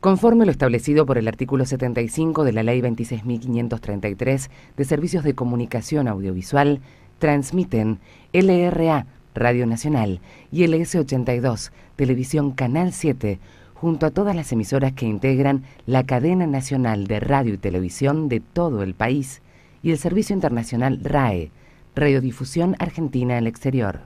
Conforme lo establecido por el artículo 75 de la Ley 26.533 de Servicios de Comunicación Audiovisual, transmiten LRA, Radio Nacional, y LS82, Televisión Canal 7, junto a todas las emisoras que integran la cadena nacional de radio y televisión de todo el país, y el Servicio Internacional RAE, Radiodifusión Argentina al Exterior.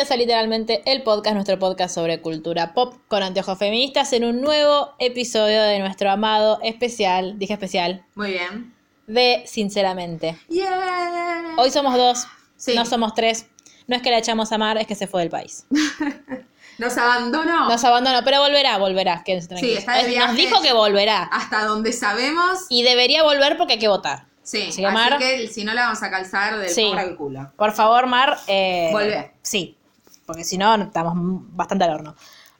Bienvenidos a literalmente el podcast, nuestro podcast sobre cultura pop con anteojos feministas en un nuevo episodio de nuestro amado especial, dije especial, Muy bien. de Sinceramente. Yeah. Hoy somos dos, Sí. no somos tres. No es que la echamos a mar, es que se fue del país. Nos abandonó Nos abandonó, pero volverá, volverá. quédense Sí, está de Nos dijo que volverá. hasta donde sabemos. Y debería volver porque hay que votar. Sí, Así que, Mar- que si no la vamos a calzar del Sí. al culo. Por favor, Mar. Eh, Volvé. Sí, porque si no, estamos bastante al horno.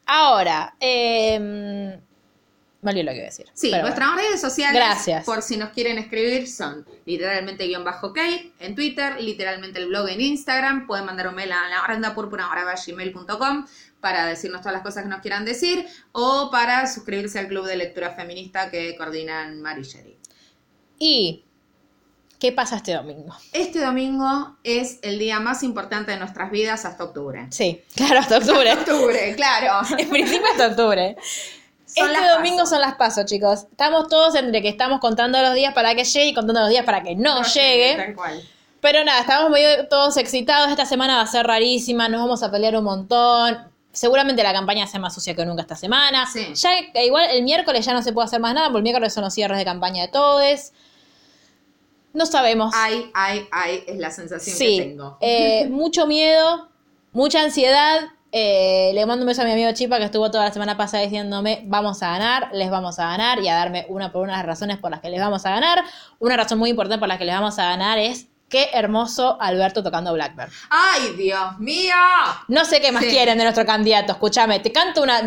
Ahora, eh, me olvidé lo que iba a decir. Sí, pero nuestras redes sociales, Gracias. por si nos quieren escribir, son literalmente guion bajo Kate en Twitter, literalmente el blog en Instagram, pueden mandar un mail a la gmail.com para decirnos todas las cosas que nos quieran decir o para suscribirse al club de lectura feminista que coordinan Mari y Sherry. ¿Y qué pasa este domingo? Este domingo es el día más importante de nuestras vidas hasta octubre. Sí, claro, hasta octubre. Octubre, claro. en principio hasta octubre. Son este domingo pasos. son las pasos, chicos. Estamos todos entre que estamos contando los días para que llegue y contando los días para que no, llegue. Tal cual. Pero nada, estamos medio todos excitados. Esta semana va a ser rarísima, nos vamos a pelear un montón. Seguramente la campaña sea más sucia que nunca esta semana. Sí. Ya igual el miércoles ya no se puede hacer más nada, porque el miércoles son los cierres de campaña de todos. No sabemos. Ay, ay, ay, es la sensación sí, que tengo. eh, mucho miedo, mucha ansiedad. Eh, le mando un beso a mi amigo Chipa que estuvo toda la semana pasada diciéndome vamos a ganar, les vamos a ganar y a darme una por una las razones por las que les vamos a ganar. Una razón muy importante por la que les vamos a ganar es qué hermoso Alberto tocando Blackbird. Ay, Dios mío. No sé qué más Sí. quieren de nuestro candidato, escúchame, te canto una...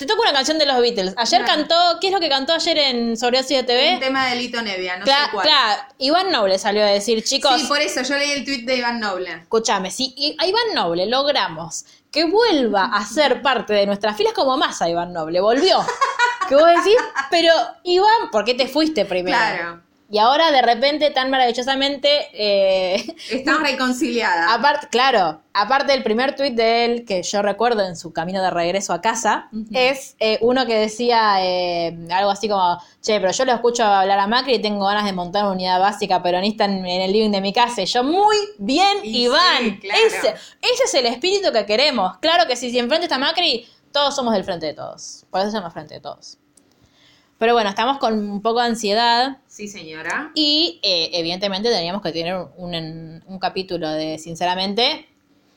te toco una canción de los Beatles. Ayer Claro. cantó, ¿qué es lo que cantó ayer en Sobredosis de TV? Un tema de Lito Nevia, no Cla- sé cuál. claro, Iván Noble salió a decir, chicos, Sí, por eso yo leí el tweet de Iván Noble. Escúchame, si a Iván Noble logramos que vuelva a ser parte de nuestras filas como más a Iván Noble, volvió. ¿Qué vos decís? Pero Iván, ¿por qué te fuiste primero? Claro. Y ahora de repente, tan maravillosamente, eh, Están reconciliadas. aparte, claro, aparte del primer tuit de él que yo recuerdo en su camino de regreso a casa, es eh, uno que decía eh, algo así como, che, pero yo lo escucho hablar a Macri y tengo ganas de montar una unidad básica peronista en, en el living de mi casa. Y yo, muy bien, Y Iván. sí, claro. ese, ese es el espíritu que queremos. Claro que si, si enfrente está Macri, todos somos del frente de todos. Por eso se llama frente de todos. Pero bueno, estamos con un poco de ansiedad Sí, señora. y eh, evidentemente teníamos que tener un, un capítulo de, sinceramente,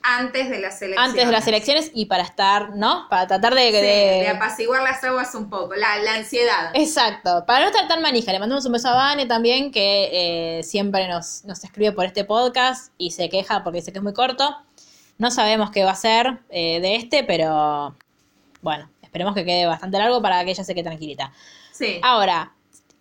Antes de las elecciones. antes de las elecciones y para estar, ¿no? Para tratar de... Sí, de- de apaciguar las aguas un poco, la, la ansiedad. Exacto, para no estar tan manija, le mandamos un beso a Vane también, que eh, siempre nos, nos escribe por este podcast y se queja porque dice que es muy corto. No sabemos qué va a ser eh, de este, pero bueno, esperemos que quede bastante largo para que ella se quede tranquilita. Sí. Ahora,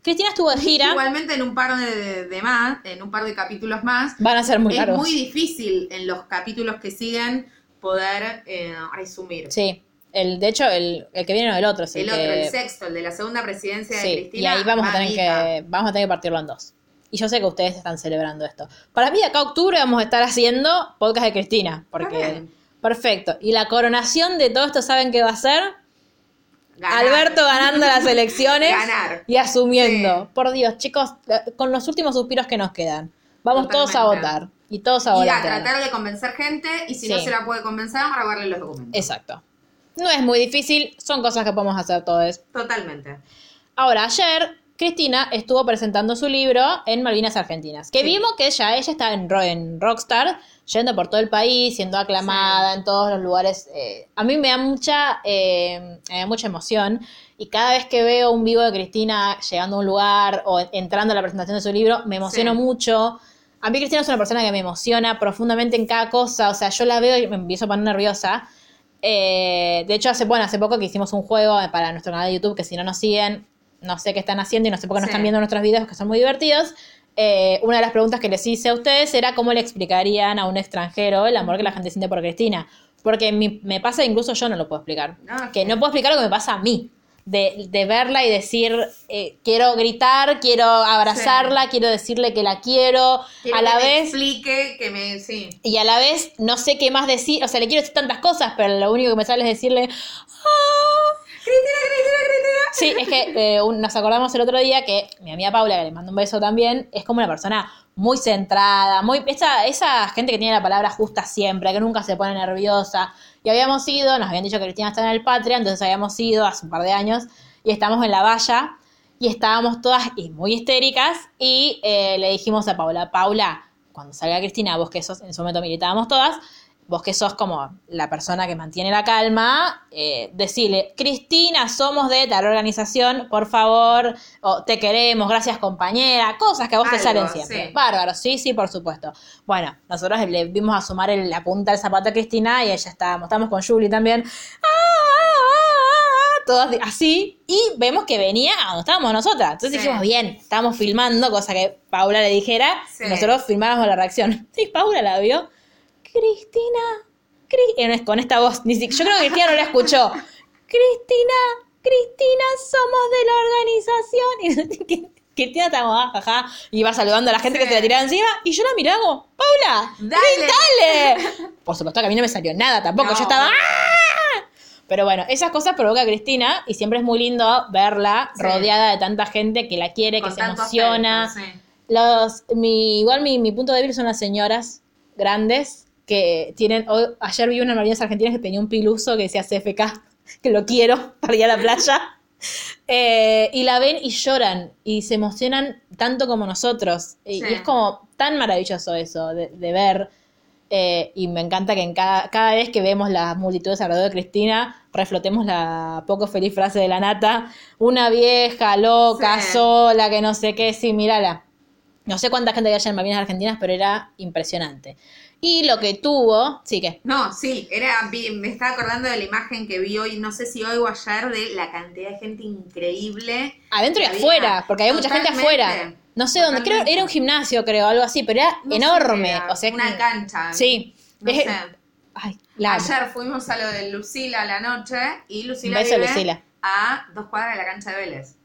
Cristina estuvo de gira, Igualmente en un par de, más, en un par de capítulos más, van a ser muy es largos. muy difícil en los capítulos que siguen poder eh, resumir. Sí, el, de hecho, el, el que viene no el otro, es el, el otro, que- el sexto, el de la segunda presidencia de Cristina. y ahí vamos a tener que vamos a tener que partirlo en dos. Y yo sé que ustedes están celebrando esto. Para mí, de acá a octubre vamos a estar haciendo podcast de Cristina. Porque. Perfecto. Y la coronación de todo esto, ¿saben qué va a ser? Ganar. Alberto ganando las elecciones Ganar. y asumiendo. Sí. Por Dios, chicos, con los últimos suspiros que nos quedan. Vamos todos a votar. Y todos a Y a votar. tratar de convencer gente y si no se la puede convencer, a robarle los documentos. Exacto. No es muy difícil, son cosas que podemos hacer todos. Totalmente. Ahora, ayer Cristina estuvo presentando su libro en Malvinas Argentinas, que Sí. vimos que ya ella está en, Ro- en Rockstar, yendo por todo el país, siendo aclamada en todos los lugares. eh, a mí me da mucha, eh, mucha emoción y cada vez que veo un vivo de Cristina llegando a un lugar o entrando a la presentación de su libro, me emociono Sí. mucho. A mí Cristina es una persona que me emociona profundamente en cada cosa, o sea, yo la veo y me empiezo a poner nerviosa. Eh, de hecho, hace, bueno, hace poco que hicimos un juego para nuestro canal de YouTube, que si no nos siguen, no sé qué están haciendo y no sé por qué no Sí. están viendo nuestros videos que son muy divertidos. eh, una de las preguntas que les hice a ustedes era cómo le explicarían a un extranjero el amor que la gente siente por Cristina. Porque mi- me pasa, incluso yo no lo puedo explicar. No, que no puedo explicar lo que me pasa a mí. De, de verla y decir, eh, quiero gritar, quiero abrazarla, quiero decirle que la quiero. Quiero a la que me vez, explique, que me. Sí. y a la vez no sé qué más decir, o sea, le quiero decir tantas cosas, pero lo único que me sale es decirle, "Ah". Cristina, Cristina, Cristina. Sí, es que eh, nos acordamos el otro día que mi amiga Paula, que le mando un beso también, es como una persona muy centrada, muy esa, esa gente que tiene la palabra justa siempre, que nunca se pone nerviosa. Y habíamos ido, nos habían dicho que Cristina está en el Patria, entonces habíamos ido hace un par de años y estamos en la valla y estábamos todas muy histéricas y eh, le dijimos a Paula, Paula, cuando salga Cristina, vos que sos, en ese momento militábamos todas, vos que sos como la persona que mantiene la calma, eh, decirle, Cristina, somos de tal organización, por favor, o te queremos, gracias compañera, cosas que a vos te salen siempre. sí. Bárbaro, sí, sí, por supuesto. Bueno, nosotros le vimos asomar el- la punta del zapato a Cristina y ella estábamos, estábamos con Julie también. ¡Ah, ah, ah! Todas así, y vemos que venía a donde estábamos nosotras. Entonces Sí. dijimos, bien, estábamos filmando, cosa que Paula le dijera, Sí. y nosotros filmáramos la reacción. Sí, Paula la vio. Cristina, Cri- eh, con esta voz, ni si- yo creo que Cristina no la escuchó. Cristina, Cristina, somos de la organización. Y Cristina estaba, jaja, y iba saludando a la gente Sí. que se la tiraba encima, y yo la miraba como, Paula, Dale. gritale. Por supuesto que a mí no me salió nada tampoco, No. yo estaba, ¡ah! Pero bueno, esas cosas provoca a Cristina y siempre es muy lindo verla Sí. rodeada de tanta gente que la quiere, que se emociona. afecto, sí. Los, mi, igual mi, mi punto débil son las señoras grandes que tienen. hoy- ayer vi unas marinas argentinas que tenía un piluso que decía CFK, que lo quiero para ir a la playa. Eh, y la ven y lloran y se emocionan tanto como nosotros. Y, Sí. y es como tan maravilloso eso de, de ver. Eh, y me encanta que en cada, cada vez que vemos las multitudes alrededor de Cristina, reflotemos la poco feliz frase de la nata. Una vieja, loca, Sí. sola, que no sé qué, sí, mírala. No sé cuánta gente había en Malvinas Argentinas, pero era impresionante. Y lo que tuvo, sí que. No, sí, era, me estaba acordando de la imagen que vi hoy, no sé si hoy o ayer, de la cantidad de gente increíble. Adentro y había. afuera, porque había mucha gente afuera. No sé dónde, creo era un gimnasio, creo, algo así, pero era No enorme. era, o sea, una que- cancha. Sí. No Es- sé. Ay, la. Ayer fuimos a lo de Lucila a la noche y Lucila beso, vive Lucila. a dos cuadras de la cancha de Vélez.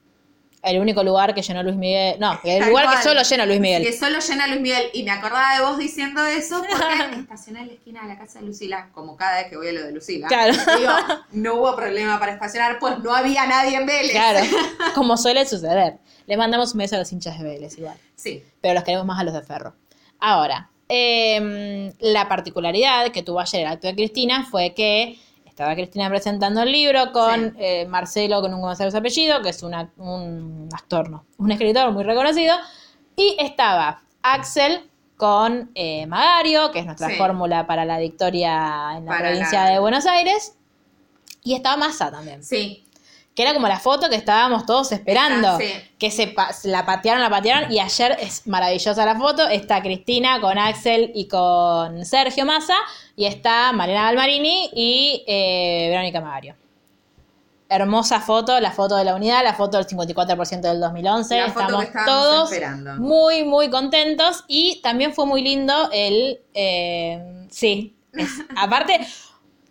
El único lugar que llenó Luis Miguel. No, el Tal lugar cual. que solo llena Luis Miguel. Que solo llena Luis Miguel. Y me acordaba de vos diciendo eso porque estacioné en la esquina de la casa de Lucila, como cada vez que voy a lo de Lucila. Claro. Digo, no hubo problema para estacionar, pues no había nadie en Vélez. Claro, como suele suceder. Le mandamos un beso a los hinchas de Vélez igual. Sí. pero los queremos más a los de Ferro. Ahora, em, la particularidad que tuvo ayer el acto de Cristina fue que estaba Cristina presentando el libro con Sí. eh, Marcelo, con un su apellido, que es una- un actor, no, un escritor muy reconocido, y estaba Axel con eh, Magario, que es nuestra Sí. fórmula para la victoria en la Para provincia la- de Buenos Aires, y estaba Massa también Sí. Que era como la foto que estábamos todos esperando. Ah, sí. Que se pa- la patearon, la patearon, y ayer es maravillosa la foto. Está Cristina con Axel y con Sergio Massa, y está Mariana Galmarini y eh, Verónica Magario. Hermosa foto, la foto de la unidad, la foto del 54% del 2011. La foto Estamos que todos esperando. muy, muy contentos. Y también fue muy lindo el... eh, sí, es- aparte...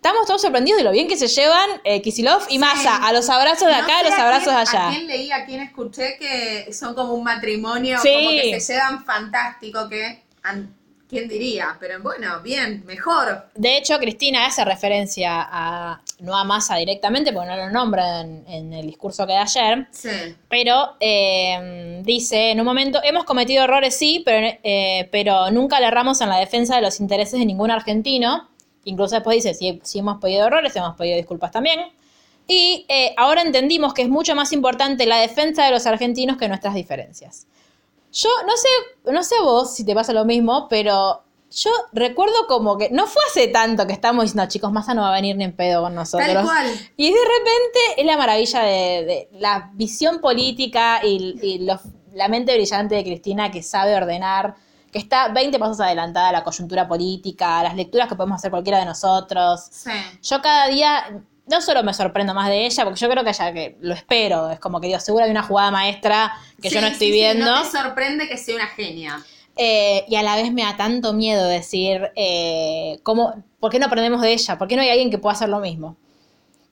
Estamos todos sorprendidos de lo bien que se llevan eh, Kisilov y Massa. A los abrazos de No acá, a sé los abrazos de allá. A quién leí, a quién escuché que son como un matrimonio, Sí. como que se llevan fantástico, que quién diría, pero bueno, bien, mejor. De hecho, Cristina hace referencia a, no a Massa directamente, porque no lo nombra en, en el discurso que da ayer, Sí. pero eh, dice en un momento, hemos cometido errores, sí, pero, eh, pero nunca le erramos en la defensa de los intereses de ningún argentino. Incluso después dice, si, si hemos pedido errores, hemos pedido disculpas también. Y eh, ahora entendimos que es mucho más importante la defensa de los argentinos que nuestras diferencias. Yo no sé, no sé vos si te pasa lo mismo, pero yo recuerdo como que no fue hace tanto que estamos diciendo, chicos, Massa no va a venir ni en pedo con nosotros. Tal cual. Y de repente es la maravilla de, de la visión política y, y los- la mente brillante de Cristina que sabe ordenar, que está 20 pasos adelantada a la coyuntura política, a las lecturas que podemos hacer cualquiera de nosotros. Sí. Yo cada día no solo me sorprendo más de ella, porque yo creo que ella, que lo espero, es como que digo, seguro hay una jugada maestra que yo no estoy sí, sí, viendo. no te sorprende que sea una genia. Eh, y a la vez me da tanto miedo decir, eh, ¿cómo, ¿por qué no aprendemos de ella? ¿Por qué no hay alguien que pueda hacer lo mismo?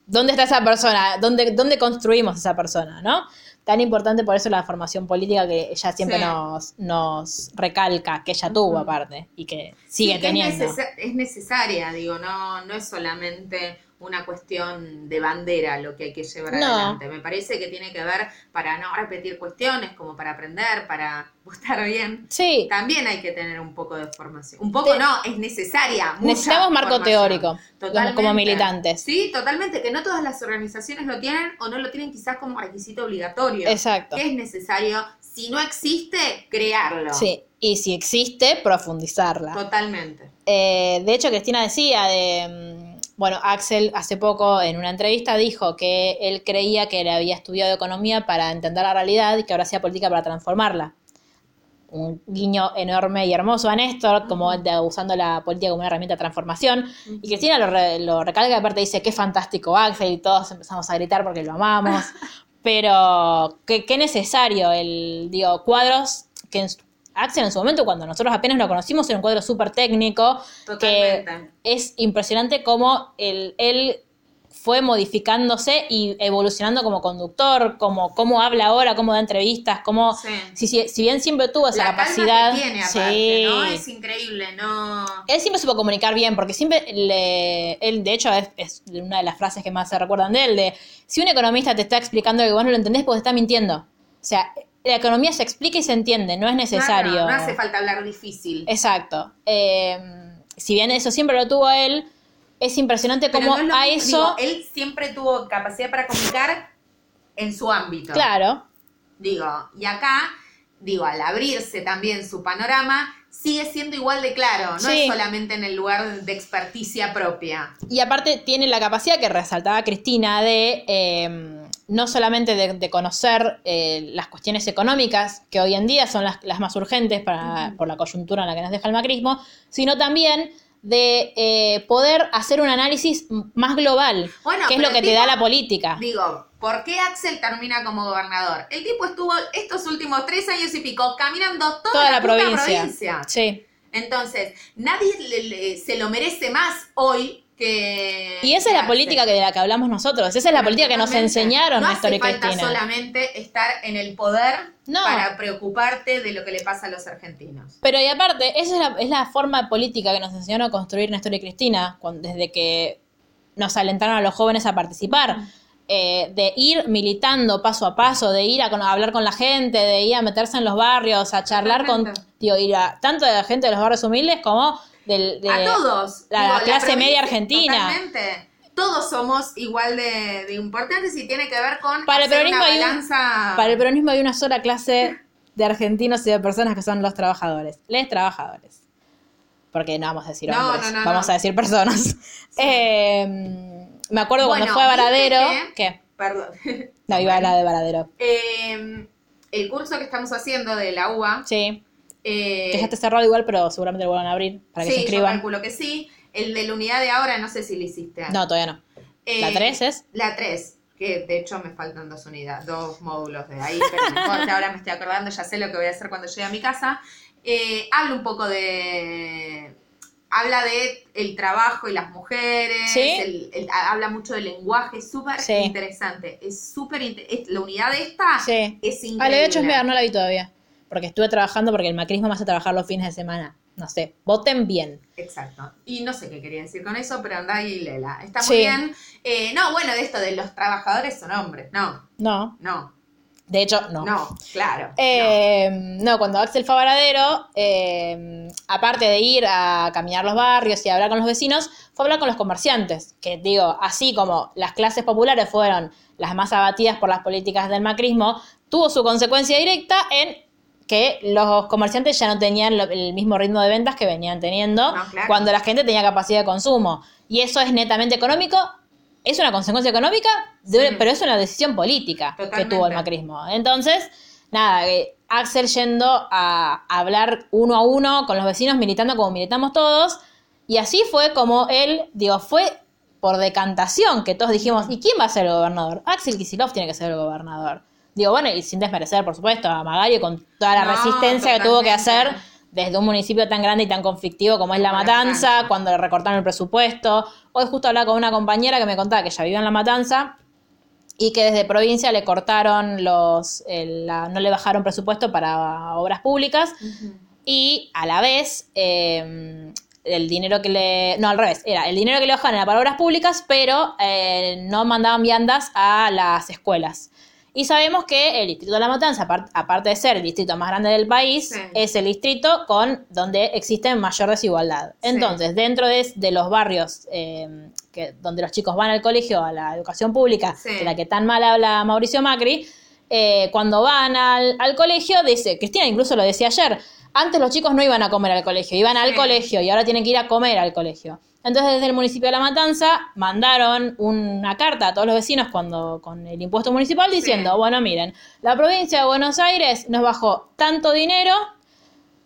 ¿Dónde está esa persona? ¿Dónde, dónde construimos esa persona? ¿no? Tan importante por eso la formación política que ella siempre Sí. nos, nos recalca, que ella tuvo aparte y que sigue Sí, que teniendo. Es, es necesaria, digo, no, no es solamente una cuestión de bandera lo que hay que llevar No. adelante. Me parece que tiene que ver para no repetir cuestiones, como para aprender, para estar bien. Sí, También hay que tener un poco de formación. Un poco Te- no, es necesaria. Necesitamos marco teórico, Totalmente. como militantes. Sí, totalmente, que no todas las organizaciones lo tienen o no lo tienen quizás como requisito obligatorio. exacto. Que es necesario, si no existe, crearlo. Sí, y si existe, profundizarla. Totalmente. Eh, de hecho, Cristina decía de. Bueno, Axel hace poco en una entrevista dijo que él creía que él había estudiado economía para entender la realidad y que ahora hacía política para transformarla. Un guiño enorme y hermoso a Néstor, como de- usando la política como una herramienta de transformación. Y Cristina lo, re- lo recalca, y aparte dice, qué fantástico Axel, y todos empezamos a gritar porque lo amamos. Pero qué, qué necesario el, digo, cuadros que en su- Axel en su momento, cuando nosotros apenas lo conocimos, era un cuadro súper técnico, que Totalmente. es impresionante cómo él, él fue modificándose y evolucionando como conductor, como cómo habla ahora, cómo da entrevistas, cómo... Sí. Si, si, si bien siempre tuvo esa la capacidad... calma que tiene aparte, sí. ¿no? Es increíble, no... Él siempre supo comunicar bien, porque siempre le, él, de hecho, es, es una de las frases que más se recuerdan de él, de si un economista te está explicando que vos no lo entendés, pues está mintiendo. O sea, la economía se explica y se entiende, no es necesario. No, no, no hace falta hablar difícil. Exacto. Eh, si bien eso siempre lo tuvo él, es impresionante Pero cómo no a mismo, eso... digo, él siempre tuvo capacidad para comunicar en su ámbito. Claro, Digo, y acá, digo, al abrirse también su panorama, sigue siendo igual de claro, no Sí. es solamente en el lugar de experticia propia. Y aparte tiene la capacidad que resaltaba Cristina de eh, no solamente de, de conocer eh, las cuestiones económicas, que hoy en día son las, las más urgentes para, por la coyuntura en la que nos deja el macrismo, sino también de eh, poder hacer un análisis más global, Bueno, que es lo que te da la política. Digo, ¿por qué Axel termina como gobernador? El tipo estuvo estos últimos tres años y pico caminando toda, Toda la, provincia. Sí. Entonces, nadie le- le- se lo merece más hoy que. Y esa es la política que de la que hablamos nosotros, esa es la política que nos enseñaron no Néstor y hace falta Cristina. solamente estar en el poder No. para preocuparte de lo que le pasa a los argentinos. Pero y aparte, esa es la, es la forma política que nos enseñaron a construir Néstor y Cristina, desde que nos alentaron a los jóvenes a participar, eh, de ir militando paso a paso, de ir a, hablar con la gente, de ir a meterse en los barrios, a charlar con, digo, ir a, tanto de la gente de los barrios humildes como del, de, a todos. la clase media argentina. Totalmente. Todos somos igual de, de importantes y tiene que ver con Para el peronismo una hay un- balanza. Para el peronismo hay una sola clase de argentinos y de personas que son los trabajadores. Les trabajadores. Porque no vamos a decir No, hombres, no, no, vamos a decir personas. Eh, me acuerdo cuando fue a ¿viste Varadero. que- ¿Qué? Perdón. No, iba a la de Varadero. Eh, el curso que estamos haciendo de la UBA. Sí. Eh, Que ya está cerrado igual, pero seguramente lo vuelvan a abrir para que sí, se inscriban. calculo que sí. El de la unidad de ahora, no sé si lo hiciste. No, todavía no. Eh, ¿La 3 es? La 3, que de hecho me faltan dos unidades, dos módulos de ahí, pero importa, ahora me estoy acordando, ya sé lo que voy a hacer cuando llegue a mi casa. Eh, habla un poco de... Habla de el trabajo y las mujeres, Sí. el- el- habla mucho del lenguaje, es súper Sí. interesante, es súper... La unidad de esta Sí. es Ah, increíble. le he hecho esmear, no la vi todavía. Porque estuve trabajando porque el macrismo me hace trabajar los fines de semana. No sé, voten bien. Exacto. Y no sé qué quería decir con eso, pero anda y lela. Está muy Sí. bien. Eh, no, bueno, de esto de los trabajadores son hombres. No, No, no, de hecho, no. no, claro. no. Eh, no. cuando Axel fue a Varadero, eh, aparte de ir a caminar los barrios y hablar con los vecinos, fue a hablar con los comerciantes. Que digo, así como las clases populares fueron las más abatidas por las políticas del macrismo, tuvo su consecuencia directa en que los comerciantes ya no tenían lo- el mismo ritmo de ventas que venían teniendo No, claro. cuando la gente tenía capacidad de consumo. Y eso es netamente económico. Es una consecuencia económica, Sí. pero es una decisión política que tuvo el macrismo. Entonces, nada, eh, Axel yendo a, a hablar uno a uno con los vecinos, militando como militamos todos. Y así fue como él, digo, fue por decantación, que todos dijimos, ¿y quién va a ser el gobernador? Axel Kisilov tiene que ser el gobernador. Digo, bueno, y sin desmerecer, por supuesto, a Magali con toda la No, resistencia que tuvo que hacer desde un municipio tan grande y tan conflictivo como es La Matanza, cuando le recortaron el presupuesto. Hoy justo hablaba con una compañera que me contaba que ella vivía en La Matanza y que desde provincia le cortaron los, el- la- no le bajaron presupuesto para obras públicas y a la vez eh, el dinero que le, no al revés, era el dinero que le bajaban era para obras públicas, pero eh, no mandaban viandas a las escuelas. Y sabemos que el distrito de La Matanza, apar- aparte de ser el distrito más grande del país, Sí. es el distrito con donde existe mayor desigualdad. Sí. Entonces, dentro de, de los barrios eh, que, donde los chicos van al colegio, a la educación pública, Sí. de la que tan mal habla Mauricio Macri, eh, cuando van al, al colegio, dice, Cristina incluso lo decía ayer, antes los chicos no iban a comer al colegio, iban al colegio y ahora tienen que ir a comer al colegio. Entonces desde el municipio de La Matanza mandaron una carta a todos los vecinos cuando con el impuesto municipal diciendo, bueno, miren, la provincia de Buenos Aires nos bajó tanto dinero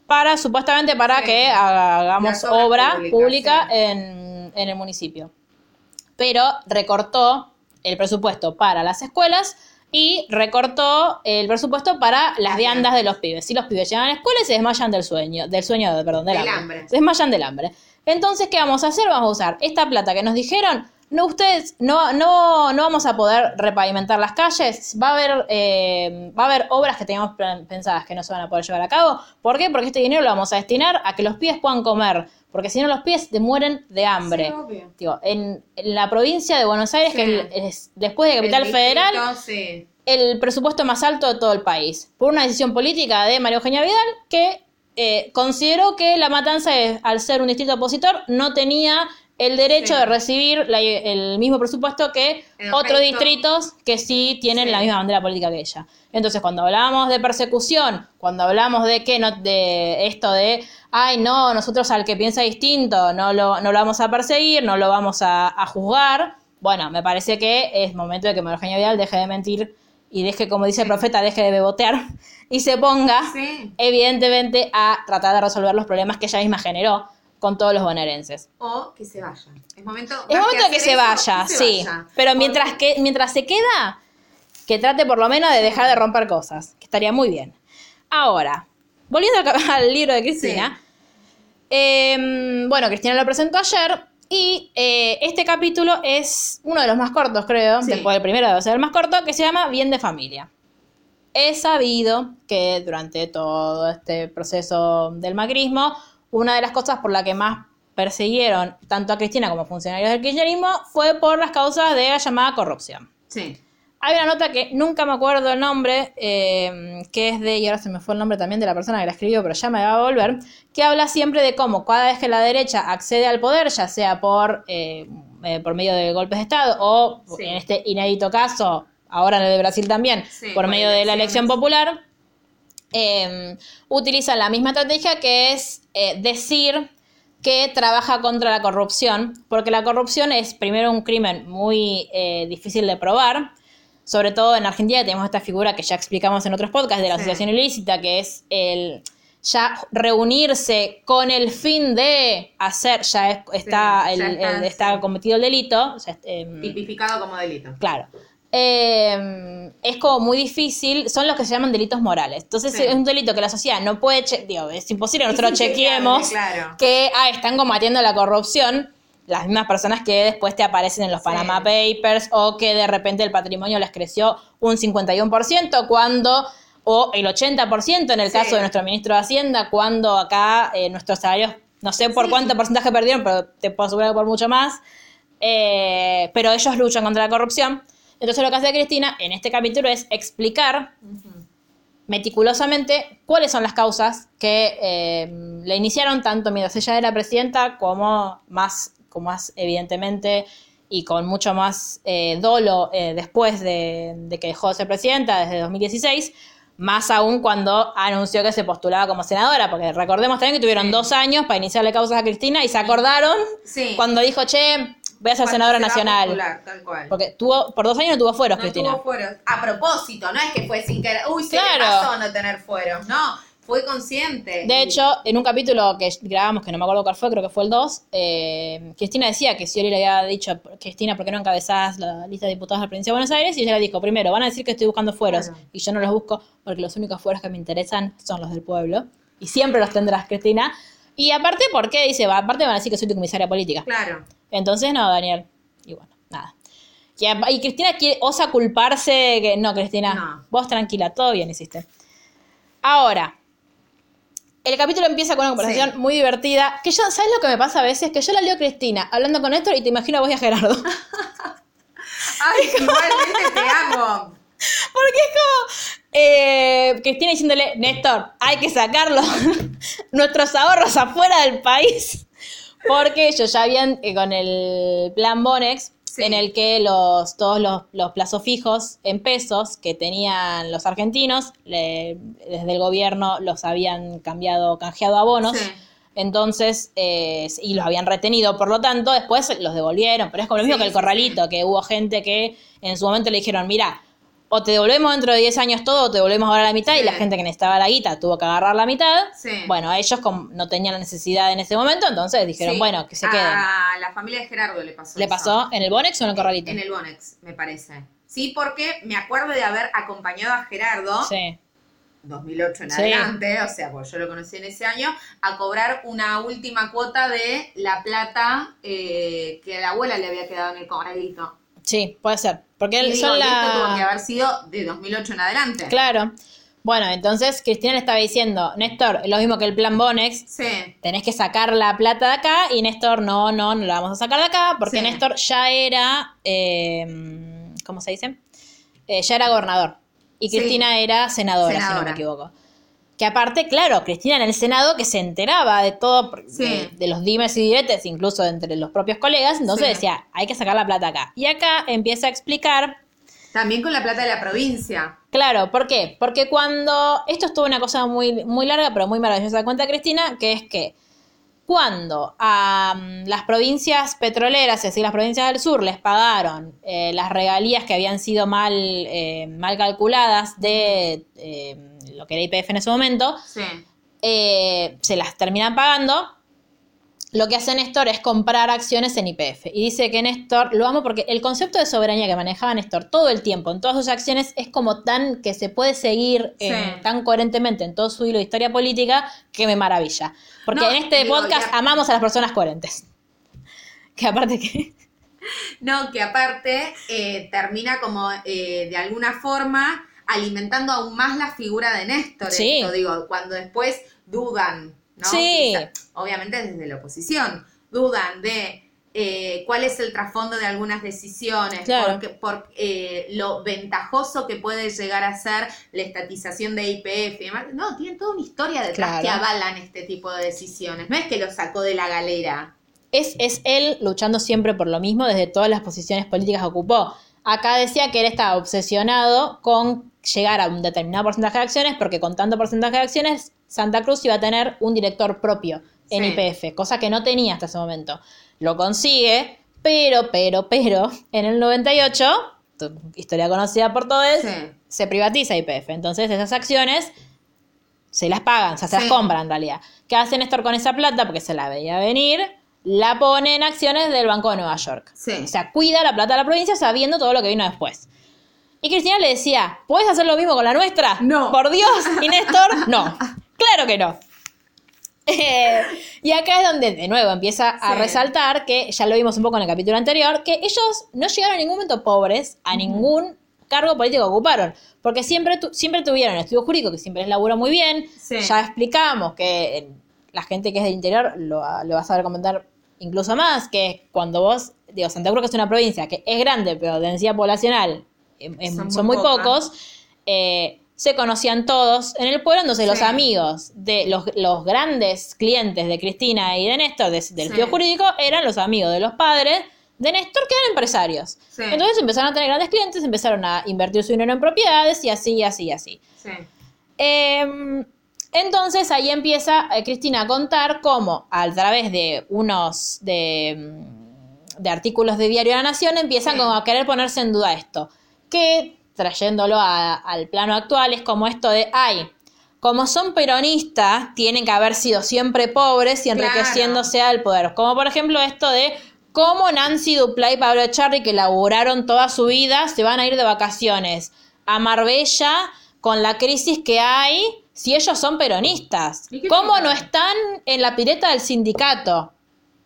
para supuestamente para Sí. que hagamos obra pública sí. en, en el municipio. Pero recortó el presupuesto para las escuelas y recortó el presupuesto para las viandas de los pibes. Si los pibes llegan a la escuela y se desmayan del sueño, del sueño, perdón, del, Del hambre. hambre. Se desmayan del hambre. Entonces, ¿qué vamos a hacer? Vamos a usar esta plata que nos dijeron. No, ustedes, no, no, no vamos a poder repavimentar las calles. Va a haber, eh, va a haber obras que teníamos pensadas que no se van a poder llevar a cabo. ¿Por qué? Porque este dinero lo vamos a destinar a que los pibes puedan comer. Porque si no, los pibes te mueren de hambre. Sí. Digo, en, en la provincia de Buenos Aires, que Sí. es, es después de Capital Federal, sí. el presupuesto más alto de todo el país, por una decisión política de María Eugenia Vidal, que eh, consideró que La Matanza, al ser un distrito opositor, no tenía el derecho Sí. de recibir la- el mismo presupuesto que El otros resto. distritos que sí tienen Sí. la misma bandera política que ella. Entonces, cuando hablábamos de persecución, cuando hablamos de que no, de esto de, ay, no, nosotros al que piensa distinto no lo, no lo vamos a perseguir, no lo vamos a, a juzgar, bueno, me parece que es momento de que María Eugenia Vidal deje de mentir y deje, como dice el profeta, deje de bebotear y se ponga, Sí. evidentemente, a tratar de resolver los problemas que ella misma generó con todos los bonaerenses. O que se vaya. Es momento, Es momento que hacer se eso, vaya, que se sí. vaya. Pero mientras, que, mientras se queda, que trate por lo menos de dejar de romper cosas, que estaría muy bien. Ahora, volviendo al, al libro de Cristina, eh, bueno, Cristina lo presentó ayer y eh, este capítulo es uno de los más cortos, creo, Sí. después del primero debe ser el más corto, que se llama Bien de Familia. He sabido que durante todo este proceso del macrismo, una de las cosas por la que más persiguieron tanto a Cristina como a funcionarios del kirchnerismo fue por las causas de la llamada corrupción. Sí. Hay una nota que nunca me acuerdo el nombre, eh, que es de, y ahora se me fue el nombre también de la persona que la escribió, pero ya me va a volver, que habla siempre de cómo cada vez que la derecha accede al poder, ya sea por, eh, eh, por medio de golpes de Estado o, Sí. en este inédito caso, ahora en el de Brasil también, Sí, por medio de la elección popular, eh, utilizan la misma estrategia que es eh, decir que trabaja contra la corrupción, porque la corrupción es primero un crimen muy eh, difícil de probar, sobre todo en Argentina tenemos esta figura que ya explicamos en otros podcasts de la Sí. asociación ilícita, que es el ya reunirse con el fin de hacer, ya es- está, ya el- está, el- está sí. cometido el delito, o sea, em, Tipificado como delito. Claro. Eh, es como muy difícil, son los que se llaman delitos morales. Entonces Sí. es un delito que la sociedad no puede, digo, es imposible que nosotros inchequeable, chequeemos claro. que ah, están combatiendo la corrupción las mismas personas que después te aparecen en los Sí. Panama Papers o que de repente el patrimonio les creció un 51% cuando o el 80% en el Sí. caso de nuestro ministro de Hacienda cuando acá eh, nuestros salarios no sé por Sí. cuánto porcentaje perdieron pero te puedo asegurar que por mucho más eh, pero ellos luchan contra la corrupción. Entonces lo que hace Cristina en este capítulo es explicar meticulosamente cuáles son las causas que eh, le iniciaron tanto mientras ella era presidenta como más, como más evidentemente y con mucho más eh, dolo eh, después de, de que dejó de ser presidenta desde 2016, más aún cuando anunció que se postulaba como senadora, porque recordemos también que tuvieron Sí. dos años para iniciarle causas a Cristina y se acordaron Sí. cuando dijo, che, voy a ser senadora nacional. tal cual. Porque tuvo, por dos años no tuvo fueros, no Cristina. tuvo fueros. A propósito, no es que fue sin querer. Uy, se Claro. le pasó no tener fueros. No, fue consciente. De hecho, en un capítulo que grabamos, que no me acuerdo cuál fue, creo que fue el 2, eh, Cristina decía que si le había dicho, Cristina, ¿por qué no encabezás la lista de diputados de la provincia de Buenos Aires? Y ella le dijo, primero, van a decir que estoy buscando fueros, Claro. y yo no los busco porque los únicos fueros que me interesan son los del pueblo, y siempre los tendrás, Cristina. Y aparte, ¿por qué? Dice, va, aparte van a decir que soy tu comisaria política. Claro. Entonces, no, Daniel. Y bueno, nada. Y, Cristina quiere- osa culparse que. No, Cristina, No. vos tranquila, todo bien hiciste. Ahora, el capítulo empieza con una conversación Sí. muy divertida. Que yo, ¿sabes lo que me pasa a veces? Que yo la leo a Cristina hablando con Néstor y te imagino a vos y a Gerardo. Ay, igualmente te amo. Porque es como. Eh, Cristina diciéndole, Néstor, hay que sacarlo. nuestros ahorros afuera del país. Porque ellos ya habían, eh, con el plan Bonex, Sí. en el que los, todos los, los plazos fijos en pesos que tenían los argentinos, le- desde el gobierno los habían cambiado, canjeado a bonos. Sí. Entonces, eh, y los habían retenido, por lo tanto, después los devolvieron. Pero es como lo mismo Sí, que el corralito, que hubo gente que en su momento le dijeron, mira, o te devolvemos dentro de 10 años todo, o te devolvemos ahora la mitad, y la gente que necesitaba la guita tuvo que agarrar la mitad. Sí. Bueno, ellos no tenían la necesidad en ese momento, entonces dijeron, Sí. bueno, que se a queden. la familia de Gerardo le pasó ¿Le eso. pasó en el Bonex o en el corralito? En el Bonex, me parece. Sí, porque me acuerdo de haber acompañado a Gerardo, Sí. 2008 en adelante, o sea, pues yo lo conocí en ese año, a cobrar una última cuota de la plata eh, que a la abuela le había quedado en el corralito. Sí, puede ser. Porque él- son y esto la... tuvo que haber sido de 2008 en adelante. Claro. Bueno, entonces Cristina le estaba diciendo, Néstor, lo mismo que el plan Bonex, Sí, tenés que sacar la plata de acá y Néstor, no, no, no la vamos a sacar de acá porque Sí. Néstor ya era, eh, ¿cómo se dice? Eh, ya era gobernador y Sí. Cristina era senadora, si no me equivoco. Que aparte, claro, Cristina en el Senado que se enteraba de todo, Sí. de, de los dimes y diretes, incluso entre los propios colegas, entonces Sí. decía, hay que sacar la plata acá. Y acá empieza a explicar también con la plata de la provincia. Claro, ¿por qué? Porque cuando. Esto estuvo una cosa muy, muy larga, pero muy maravillosa. Cuenta Cristina, que es que cuando a las provincias petroleras, es decir, las provincias del sur, les pagaron eh, las regalías que habían sido mal, eh, mal calculadas de eh, lo que era IPF en ese momento, Sí. eh, se las terminan pagando. Lo que hace Néstor es comprar acciones en IPF. Y dice que Néstor, lo amo porque el concepto de soberanía que manejaba Néstor todo el tiempo en todas sus acciones es como tan que se puede seguir eh, tan coherentemente en todo su hilo de historia política que me maravilla. Porque No, en este digo, podcast ya- amamos a las personas coherentes. Que aparte que... No, que aparte eh, termina como eh, de alguna forma alimentando aún más la figura de Néstor. Sí. Esto, digo, cuando después dudan, ¿no? Sí. Obviamente desde la oposición, dudan de eh, cuál es el trasfondo de algunas decisiones, Claro. por eh, lo ventajoso que puede llegar a ser la estatización de IPF y demás. No, tienen toda una historia detrás Claro. que avalan este tipo de decisiones. No es que lo sacó de la galera. es, es él luchando siempre por lo mismo desde todas las posiciones políticas que ocupó. Acá decía que él estaba obsesionado con llegar a un determinado porcentaje de acciones, porque con tanto porcentaje de acciones, Santa Cruz iba a tener un director propio en Sí. IPF, cosa que no tenía hasta ese momento. Lo consigue, pero, pero, pero, en el 98, tu- historia conocida por todos, Sí. se privatiza IPF. Entonces esas acciones se las pagan, o sea, se Sí. las compran en realidad. ¿Qué hace Néstor con esa plata? Porque se la veía venir, la pone en acciones del Banco de Nueva York. Sí. O sea, cuida la plata de la provincia sabiendo todo lo que vino después. Y Cristina le decía, ¿puedes hacer lo mismo con la nuestra? No. Por Dios. Y Néstor, no. Claro que no. Eh, y acá es donde de nuevo empieza a Sí. resaltar que, ya lo vimos un poco en el capítulo anterior, que ellos no llegaron en ningún momento pobres a ningún cargo político que ocuparon, porque siempre, tu- siempre tuvieron el estudio jurídico, que siempre les laburó muy bien, Sí. ya explicamos que eh, la gente que es del interior lo, lo va a saber comentar incluso más, que cuando vos, digo, Santa Cruz que es una provincia que es grande, pero densidad poblacional Son son, muy pocos, eh, se conocían todos en el pueblo, entonces los amigos de los, los grandes clientes de Cristina y de Néstor, de- del Sí. estudio jurídico, eran los amigos de los padres de Néstor, que eran empresarios. Sí. Entonces empezaron a tener grandes clientes, empezaron a invertir su dinero en propiedades y así, y así, y así. Sí. Eh, entonces ahí empieza eh, Cristina a contar cómo a través de unos de, mm, de artículos de Diario de la Nación empiezan Sí. como a querer ponerse en duda esto. Que trayéndolo a- al plano actual es como esto de, ay, como son peronistas, tienen que haber sido siempre pobres y Claro. enriqueciéndose al poder. Como por ejemplo esto de cómo Nancy Duplá y Pablo Echarri, que laburaron toda su vida, se van a ir de vacaciones a Marbella con la crisis que hay si ellos son peronistas. ¿Y qué ¿Cómo no están en la pileta del sindicato?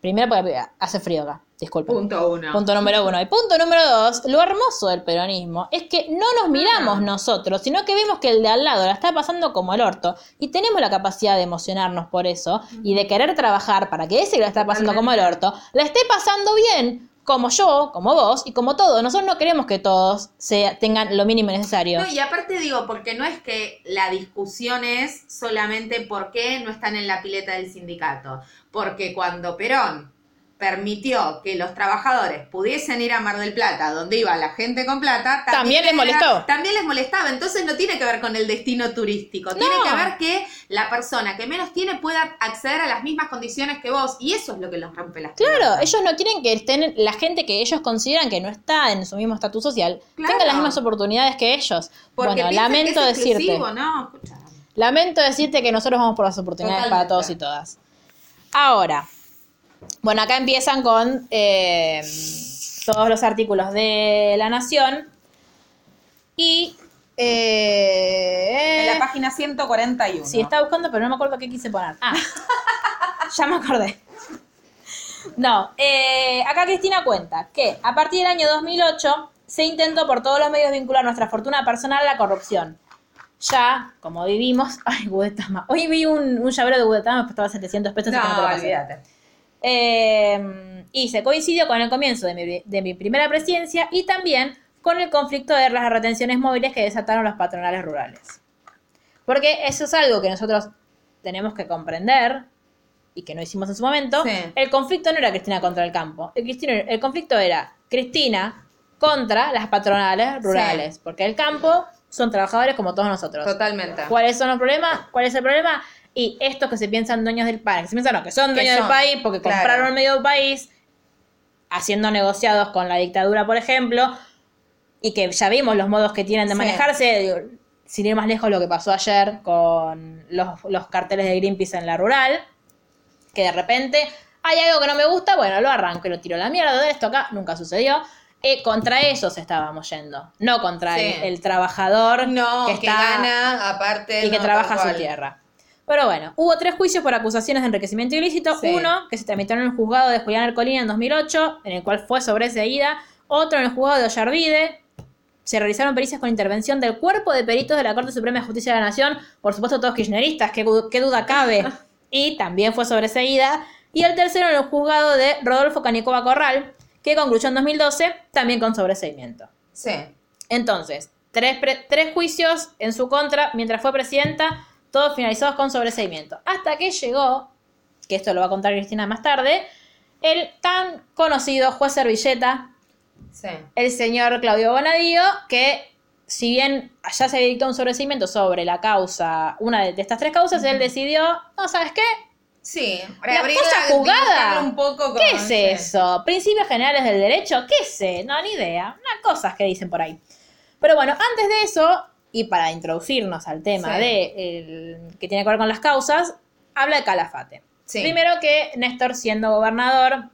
Primero porque hace frío acá, disculpen. Punto uno. Punto número uno. Y punto número dos, lo hermoso del peronismo es que no nos miramos nosotros, sino que vemos que el de al lado la está pasando como el orto. Y tenemos la capacidad de emocionarnos por eso y de querer trabajar para que ese que la está pasando como el orto, la esté pasando bien, como yo, como vos y como todos. Nosotros no queremos que todos se, tengan lo mínimo necesario. No, y aparte digo, porque no es que la discusión es solamente por qué no están en la pileta del sindicato. Porque cuando Perón permitió que los trabajadores pudiesen ir a Mar del Plata, donde iba la gente con plata, También les era- molestó. También les molestaba. Entonces no tiene que ver con el destino turístico. Tiene que ver que la persona que menos tiene pueda acceder a las mismas condiciones que vos. Y eso es lo que los rompe las Claro, ellos no quieren que estén, la gente que ellos consideran que no está en su mismo estatus social, Claro. tenga las mismas oportunidades que ellos. Porque bueno, piensan que lamento es decirte. ¿no? Lamento decirte que nosotros vamos por las oportunidades para todos y todas. Ahora, bueno, acá empiezan con eh, todos los artículos de La Nación y... eh, En la página 141. Sí, estaba buscando, pero no me acuerdo qué quise poner. Ah, ya me acordé. No, eh, acá Cristina cuenta que a partir del año 2008 se intentó por todos los medios vincular nuestra fortuna personal a la corrupción. Ya, como vivimos... Ay, Gudetama. Hoy vi un, un llavero de Gudetama que costaba 700 pesos. y que no te lo olvídate. Eh, y se coincidió con el comienzo de mi, de mi primera presidencia y también con el conflicto de las retenciones móviles que desataron los patronales rurales. Porque eso es algo que nosotros tenemos que comprender y que no hicimos en su momento. Sí. El conflicto no era Cristina contra el campo. El, Cristina- el conflicto era Cristina contra las patronales rurales. Porque el campo son trabajadores como todos nosotros. Totalmente. ¿Cuáles son los problemas? ¿Cuál es el problema? Y estos que se piensan dueños del país, que se piensan no, que son Que dueños son, del país porque claro. compraron el medio país, haciendo negociados con la dictadura, por ejemplo, y que ya vimos los modos que tienen de Sí. manejarse, digo, sin ir más lejos lo que pasó ayer con los, los carteles de Greenpeace en la rural, que de repente hay algo que no me gusta, bueno, lo arranco y lo tiro a la mierda de esto acá, nunca sucedió. Eh, contra ellos estábamos yendo, no contra Sí. el, el trabajador No, que que, está gana aparte. y que no, trabaja su tierra. Pero bueno, hubo tres juicios por acusaciones de enriquecimiento ilícito. Sí. Uno, que se tramitó en el juzgado de Julián Ercolina en 2008, en el cual fue sobreseída. Otro en el juzgado de Ollarvide. Se realizaron pericias con intervención del cuerpo de peritos de la Corte Suprema de Justicia de la Nación. Por supuesto, todos kirchneristas, qué, qué duda cabe. y también fue sobreseída. Y el tercero en el juzgado de Rodolfo Canicoba Corral, que concluyó en 2012, también con sobreseimiento. Sí. Entonces, tres, tres juicios en su contra mientras fue presidenta, todos finalizados con sobreseimiento. Hasta que llegó, que esto lo va a contar Cristina más tarde, el tan conocido juez Servilleta, Sí. el señor Claudio Bonadío, que si bien ya se dictó un sobreseimiento sobre la causa, una de, de estas tres causas, él decidió, no, ¿sabes qué? Sí. La cosa jugada. un poco con- ¿Qué es sí. eso? ¿Principios generales del derecho? ¿Qué sé? No, ni idea. Unas cosas que dicen por ahí. Pero bueno, antes de eso, y para introducirnos al tema Sí. de el- que tiene que ver con las causas, habla de Calafate. Sí. Primero que Néstor, siendo gobernador,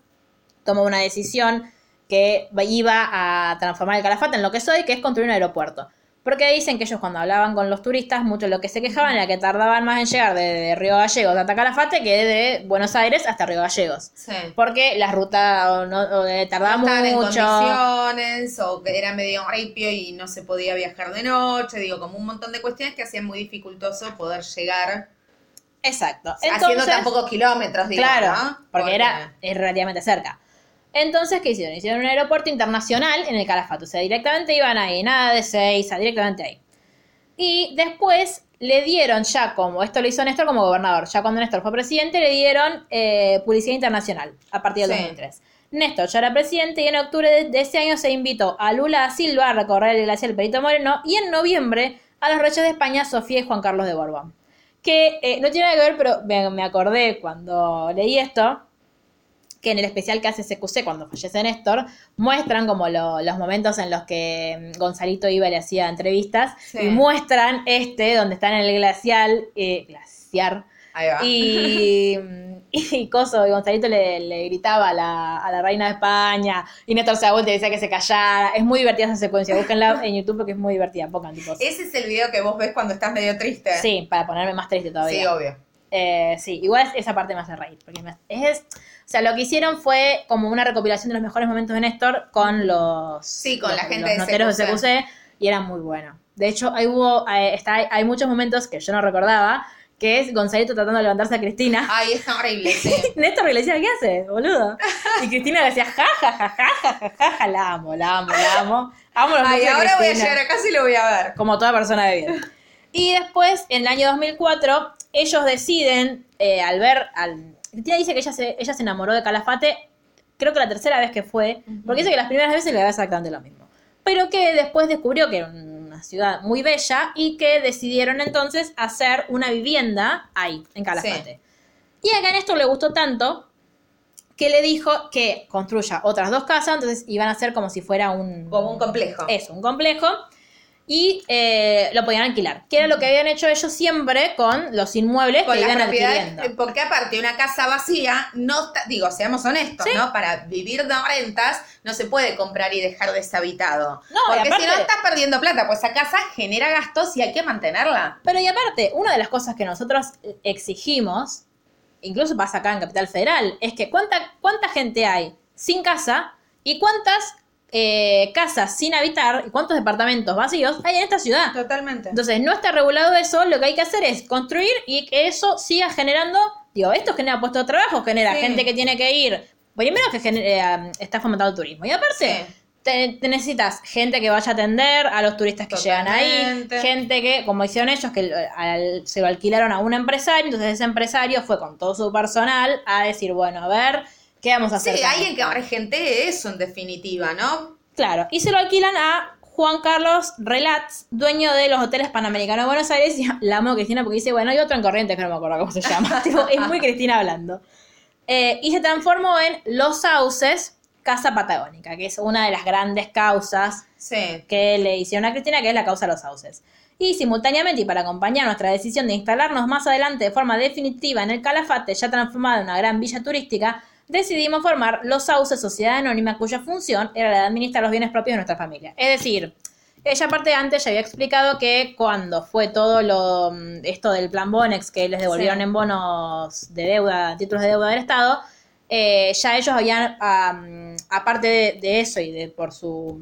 tomó una decisión que iba a transformar el Calafate en lo que es hoy, que es construir un aeropuerto. Porque dicen que ellos cuando hablaban con los turistas, mucho lo que se quejaban era que tardaban más en llegar de, de Río Gallegos hasta Calafate que de Buenos Aires hasta Río Gallegos. Sí. Porque la ruta o no, o, tardaba no estaban en mucho. condiciones o que era medio ripio y no se podía viajar de noche, digo, como un montón de cuestiones que hacían muy dificultoso poder llegar Exacto. haciendo tan pocos kilómetros, digo, claro, ¿no? porque era es relativamente cerca. Entonces, ¿qué hicieron? Hicieron un aeropuerto internacional en el Calafate. O sea, directamente iban ahí, nada de Seiza, directamente ahí. Y después le dieron ya como, esto lo hizo Néstor como gobernador, ya cuando Néstor fue presidente, le dieron eh, publicidad internacional a partir del Sí. 2003. Néstor ya era presidente y en octubre de, de ese año se invitó a Lula da Silva a recorrer el glaciar Perito Moreno y en noviembre a los reyes de España, Sofía y Juan Carlos de Borbón. Que eh, no tiene nada que ver, pero me, me acordé cuando leí esto, que en el especial que hace CQC cuando fallece Néstor, muestran como lo- los momentos en los que mm, Gonzalito iba y le hacía entrevistas, Sí. y muestran este, donde están en el glacial, eh, glaciar, Ahí va. y, y Coso, y Gonzalito le, le gritaba a la, a la reina de España, y Néstor vuelta y decía que se callara. Es muy divertida esa secuencia, búsquenla en YouTube porque es muy divertida, pongan tipo. Ese es el video que vos ves cuando estás medio triste. Sí, para ponerme más triste todavía. Sí, obvio. Eh, sí, igual esa parte más de reír. Porque es, o sea, lo que hicieron fue como una recopilación de los mejores momentos de Néstor con los. Sí, con los, noteros de CQC. Y era muy bueno. De hecho, ahí hubo, eh, está, hay, muchos momentos que yo no recordaba, que es Gonzalito tratando de levantarse a Cristina. Ay, es horrible, sí. Néstor le decía, ¿qué hace boludo? Y Cristina le decía, ja, ja, ja, ja, ja, ja, ja, la amo, la amo, la amo. amo los Ay, ahora voy a llegar acá y lo voy a ver. Como toda persona de bien. Y después, en el año 2004, ellos deciden, eh, al ver, al... Cristina dice que ella se, ella se enamoró de Calafate, creo que la tercera vez que fue, porque dice que las primeras veces le daba exactamente lo mismo. Pero que después descubrió que era una ciudad muy bella y que decidieron entonces hacer una vivienda ahí, en Calafate. Y a Néstor le gustó tanto que le dijo que construya otras dos casas, entonces iban a hacer como si fuera un... Como un complejo. Eso, un complejo. Y eh, lo podían alquilar. Que era lo que habían hecho ellos siempre con los inmuebles con que las iban adquiriendo. eh, porque aparte una casa vacía, no está- digo, seamos honestos, Sí. ¿no? Para vivir de rentas no se puede comprar y dejar deshabitado. No, porque aparte- si no estás perdiendo plata, pues esa casa genera gastos y hay que mantenerla. Pero y aparte, una de las cosas que nosotros exigimos, incluso pasa acá en Capital Federal, es que cuánta, cuánta gente hay sin casa y cuántas eh, casas sin habitar y cuántos departamentos vacíos hay en esta ciudad. Totalmente. Entonces, no está regulado eso, lo que hay que hacer es construir y que eso siga generando, digo, esto genera puestos de trabajo, genera Sí. gente que tiene que ir, primero que genera, eh, está fomentando el turismo, y aparte, Sí. te, te necesitas gente que vaya a atender a los turistas que llegan ahí, gente que, como hicieron ellos, que eh, al- se lo alquilaron a un empresario, entonces ese empresario fue con todo su personal a decir, bueno, a ver, ¿qué vamos a hacer? Sí, alguien que ahora gente eso en definitiva, ¿no? Claro, y se lo alquilan a Juan Carlos Relats, dueño de los hoteles Panamericanos de Buenos Aires. Y la amo Cristina porque dice, bueno, hay otro en Corrientes que no me acuerdo cómo se llama. Tipo, es muy Cristina hablando. Eh, y se transformó en Los Sauces, Casa Patagónica, que es una de las grandes causas Sí. que le hicieron a Cristina, que es la causa de los sauces. Y simultáneamente, y para acompañar nuestra decisión de instalarnos más adelante de forma definitiva en el Calafate, ya transformado en una gran villa turística, decidimos formar Los Sauces Sociedad Anónima, cuya función era la de administrar los bienes propios de nuestra familia. Es decir, ella aparte antes ya había explicado que cuando fue todo lo mm, esto del plan Bonex, que les devolvieron Sí. en bonos de deuda, títulos de deuda del Estado, eh, ya ellos habían, am, aparte de, de eso y de por su...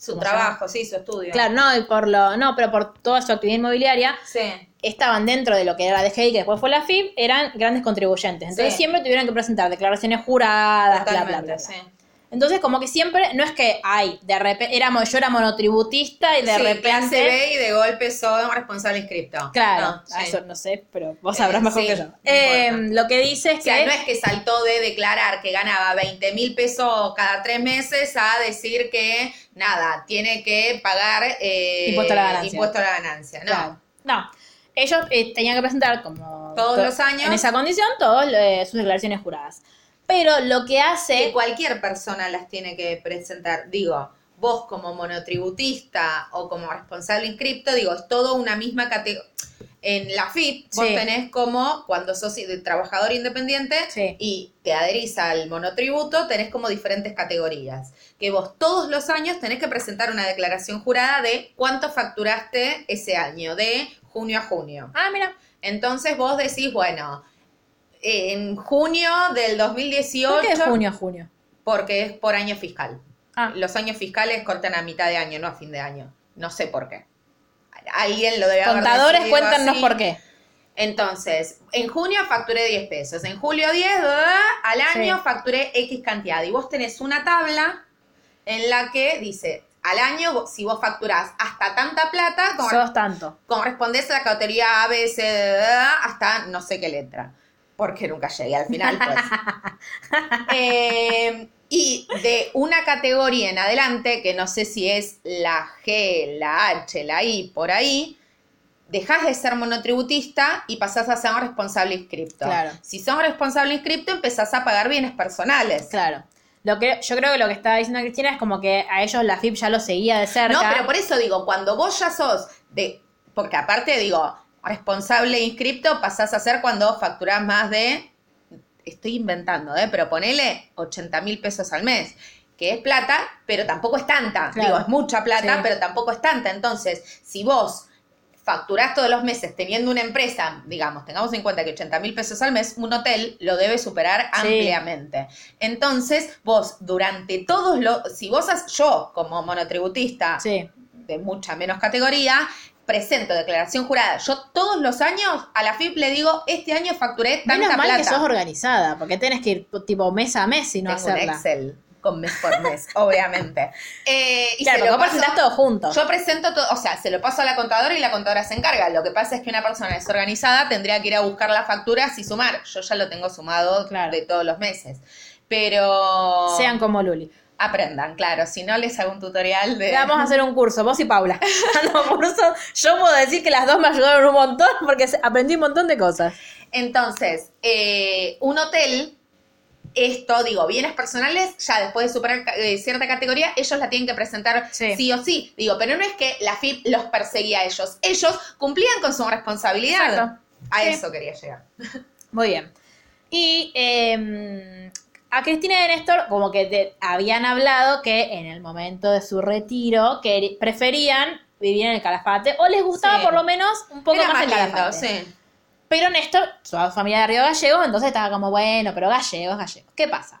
Su ¿cómo se trabajo, sí, su estudio. Claro, no, y por lo, no, pero por toda su actividad inmobiliaria, Sí. estaban dentro de lo que era la DGI, que después fue la FIP, eran grandes contribuyentes. Entonces Sí. siempre tuvieron que presentar declaraciones juradas, bla, bla, bla, Totalmente, bla. sí. Entonces, como que siempre, no es que, ay, de repente, éramos, yo era monotributista y de Sí, repente. clase B y de golpe soy responsable inscripto. Claro, No, a sí. eso no sé, pero vos Eh, sabrás mejor sí, que yo. no Eh, lo que dice es O sea, que. no es que saltó de declarar que ganaba 20 mil pesos cada tres meses a decir que, nada, tiene que pagar eh, Impuesto a la ganancia. impuesto a la ganancia. No. Claro. No. Ellos eh, tenían que presentar como. Todos to- los años. En esa condición, todas sus declaraciones juradas. Pero lo que hace. Que cualquier persona las tiene que presentar. Digo, vos como monotributista o como responsable inscripto, digo, es todo una misma categoría. En la FIP, vos Sí. tenés como, cuando sos de trabajador independiente Sí. y te adherís al monotributo, tenés como diferentes categorías. Que vos todos los años tenés que presentar una declaración jurada de cuánto facturaste ese año, de junio a junio. Ah, mira. Entonces vos decís, bueno, en junio del 2018, ¿Por qué junio a junio? porque es por año fiscal. Ah, Los años fiscales cortan a mitad de año, no a fin de año. No sé por qué. Alguien lo debe haber contadores, cuéntanos así. por qué. Entonces, en junio facturé 10 pesos, en julio 10, ¿verdad? al año Sí. facturé X cantidad. Y vos tenés una tabla en la que dice, al año, si vos facturás hasta tanta plata, como tanto. correspondes a la categoría A, B, C, D, hasta no sé qué letra. Porque nunca llegué al final, pues. Eh, y de una categoría en adelante, que no sé si es la G, la H, la I, por ahí, Dejas de ser monotributista y pasás a ser responsable inscripto. Claro. Si sos responsable inscripto, empezás a pagar bienes personales. Claro. Lo que, yo creo que lo que estaba diciendo Cristina es como que a ellos la FIP ya lo seguía de cerca. No, pero por eso digo, cuando vos ya sos de. Porque aparte digo, responsable inscripto pasás a ser cuando facturás más de. Estoy inventando, ¿eh? Pero ponele 80 mil pesos al mes. Que es plata, pero tampoco es tanta. Claro. Digo, es mucha plata, Sí. pero tampoco es tanta. Entonces, si vos facturás todos los meses teniendo una empresa, digamos, tengamos en cuenta que 80 mil pesos al mes, un hotel lo debe superar Sí. ampliamente. Entonces, vos durante todos los, si vos, has- yo como monotributista, Sí. de mucha menos categoría, presento declaración jurada. Yo todos los años a la FIP le digo, este año facturé tanta Menos mal plata. que sos organizada, porque tenés que ir tipo mes a mes y no Tengo un hacerla. Excel con mes por mes, obviamente. Eh, y Claro, se lo vos paso- presentás todo junto. Yo presento todo, o sea, se lo paso a la contadora y la contadora se encarga. Lo que pasa es que una persona desorganizada tendría que ir a buscar las facturas y sumar. Yo ya lo tengo sumado Claro. de todos los meses. Pero Sean como Luli. Aprendan, claro. Si no, les hago un tutorial de... Vamos a hacer un curso, vos y Paula. no, curso. Yo puedo decir que las dos me ayudaron un montón porque aprendí un montón de cosas. Entonces, eh, un hotel, esto, digo, bienes personales, ya después de superar eh, cierta categoría, ellos la tienen que presentar Sí. sí. o sí. Digo, pero no es que la FIP los perseguía a ellos. Ellos cumplían con su responsabilidad. Exacto. A Sí. eso quería llegar. Muy bien. Y eh, a Cristina y Néstor, como que te- habían hablado que en el momento de su retiro que preferían vivir en el Calafate o les gustaba Sí. por lo menos un poco Era más, más el lindo, Calafate. sí. Pero Néstor, su familia de Río Gallegos, entonces estaba como, bueno, pero gallegos, gallegos. ¿Qué pasa?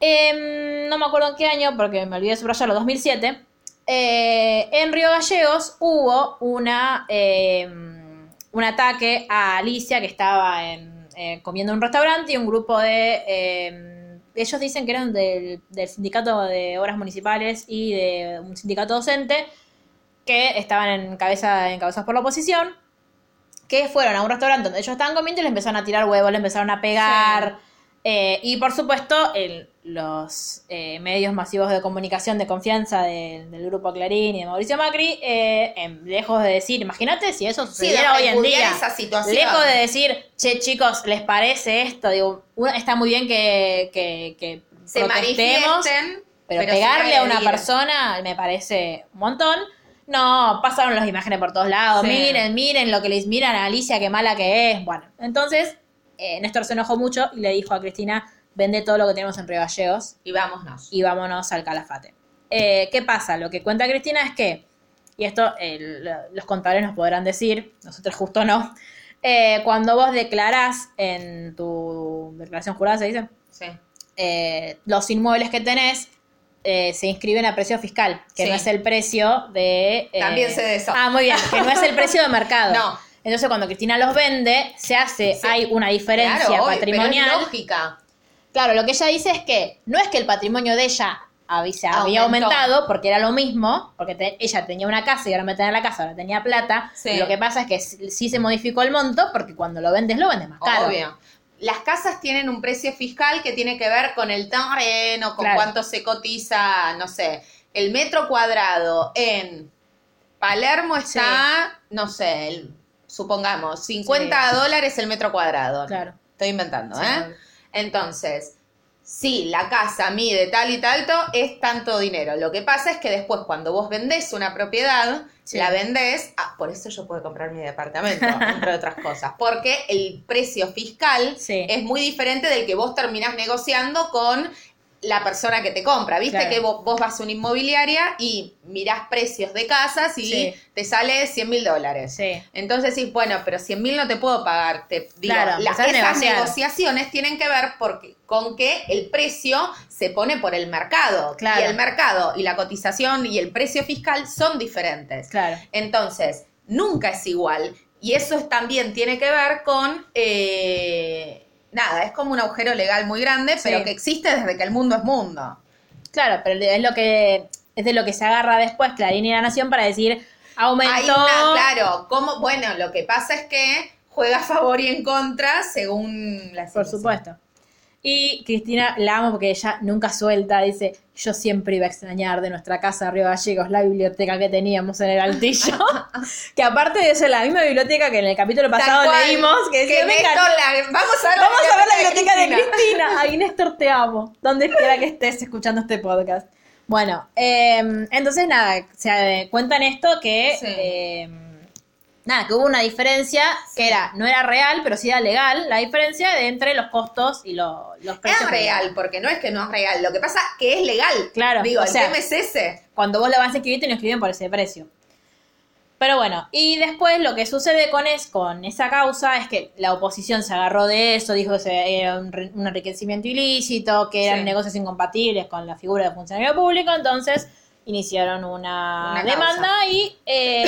Em, no me acuerdo en qué año, porque me olvidé de subrayarlo, 2007. eh, en Río Gallegos hubo una, em, un ataque a Alicia que estaba en, eh, comiendo en un restaurante y un grupo de... em, ellos dicen que eran del, del sindicato de obras municipales y de un sindicato docente que estaban en cabeza, encabezados por la oposición que fueron a un restaurante donde ellos estaban comiendo y le empezaron a tirar huevos, le empezaron a pegar. Eh, y por supuesto, el- los eh, medios masivos de comunicación de confianza de- del grupo Clarín y de Mauricio Macri, eh, em, lejos de decir, imagínate si eso Sí, sucediera hoy en día. esa situación. Lejos de decir, che, chicos, ¿les parece esto? Digo, una- está muy bien que, que, que Se protestemos, pero, pegarle a una persona me parece un montón. No, pasaron las imágenes por todos lados. Sí. Miren, miren lo que les miran a Alicia, qué mala que es. Bueno, entonces eh, Néstor se enojó mucho y le dijo a Cristina, vende todo lo que tenemos en Río Gallegos Y vámonos. y vámonos al Calafate. Eh, ¿Qué pasa? Lo que cuenta Cristina es que, y esto lo- los contadores nos podrán decir, nosotros justo no, eh, cuando vos declarás en tu declaración jurada, se dice, Sí. eh, los inmuebles que tenés eh, se inscriben a precio fiscal, que Sí. no es el precio de... eh, También sé de eso. Ah, muy bien, que no es el precio de mercado. No. Entonces cuando Cristina los vende, se hace, Sí. hay una diferencia Claro, patrimonial. Pero es lógica. Claro, lo que ella dice es que no es que el patrimonio de ella había, aumentado, porque era lo mismo, porque te- ella tenía una casa y ahora me tenía la casa, ahora tenía plata. Sí. Lo que pasa es que sí sí se modificó el monto, porque cuando lo vendes, lo vendes más caro. Obvio. Las casas tienen un precio fiscal que tiene que ver con el terreno, con Claro. cuánto se cotiza, no sé, el metro cuadrado en Palermo está, no sé, el- supongamos, 50 dólares el metro cuadrado. Claro. Estoy inventando, Sí, ¿eh? Entonces, si la casa mide tal y tanto, es tanto dinero. Lo que pasa es que después, cuando vos vendés una propiedad, Sí. la vendés. Ah, por eso yo puedo comprar mi departamento, entre otras cosas. Porque el precio fiscal Sí. es muy diferente del que vos terminás negociando con la persona que te compra. Viste Claro. que vos, vos vas a una inmobiliaria y mirás precios de casas y Sí. te sale 100 mil dólares. Sí. Entonces sí, bueno, pero 100 mil no te puedo pagar. Te, digo, Claro, la- empezás a esas negociaciones tienen que ver porque, con que el precio se pone por el mercado. Claro. Y el mercado y la cotización y el precio fiscal son diferentes. Claro. Entonces, nunca es igual. Y eso es- también tiene que ver con... eh, nada, es como un agujero legal muy grande, Sí. pero que existe desde que el mundo es mundo. Claro, pero es lo que es de lo que se agarra después Clarín y La Nación para decir aumentó. Hay una, claro, como, bueno, lo que pasa es que juega a favor y en contra según la Por supuesto. Y Cristina la amo porque ella nunca suelta, dice, yo siempre iba a extrañar de nuestra casa de Río Gallegos la biblioteca que teníamos en el altillo. que aparte de eso, la misma biblioteca que en el capítulo pasado cual. leímos, que, decía, Que "Venga, Néstor la- vamos a ver la Vamos a ver la biblioteca de Cristina". Cristina. Ay, Néstor, te amo. Donde quiera que estés escuchando este podcast. Bueno, eh, entonces nada, se cuentan esto que. Sí. eh, nada, que hubo una diferencia que era, no era real, pero sí era legal, la diferencia de entre los costos y lo- los precios. Es real, porque no es que no es real. Lo que pasa que es legal. Claro, Digo, o el sea- tema es ese. Cuando vos lo vas a escribir, te lo escriben por ese precio. Pero bueno, y después lo que sucede con, es, con esa causa es que la oposición se agarró de eso, dijo que era un, un enriquecimiento ilícito, que eran Sí. negocios incompatibles con la figura de funcionario público, entonces iniciaron una, Una demanda y eh,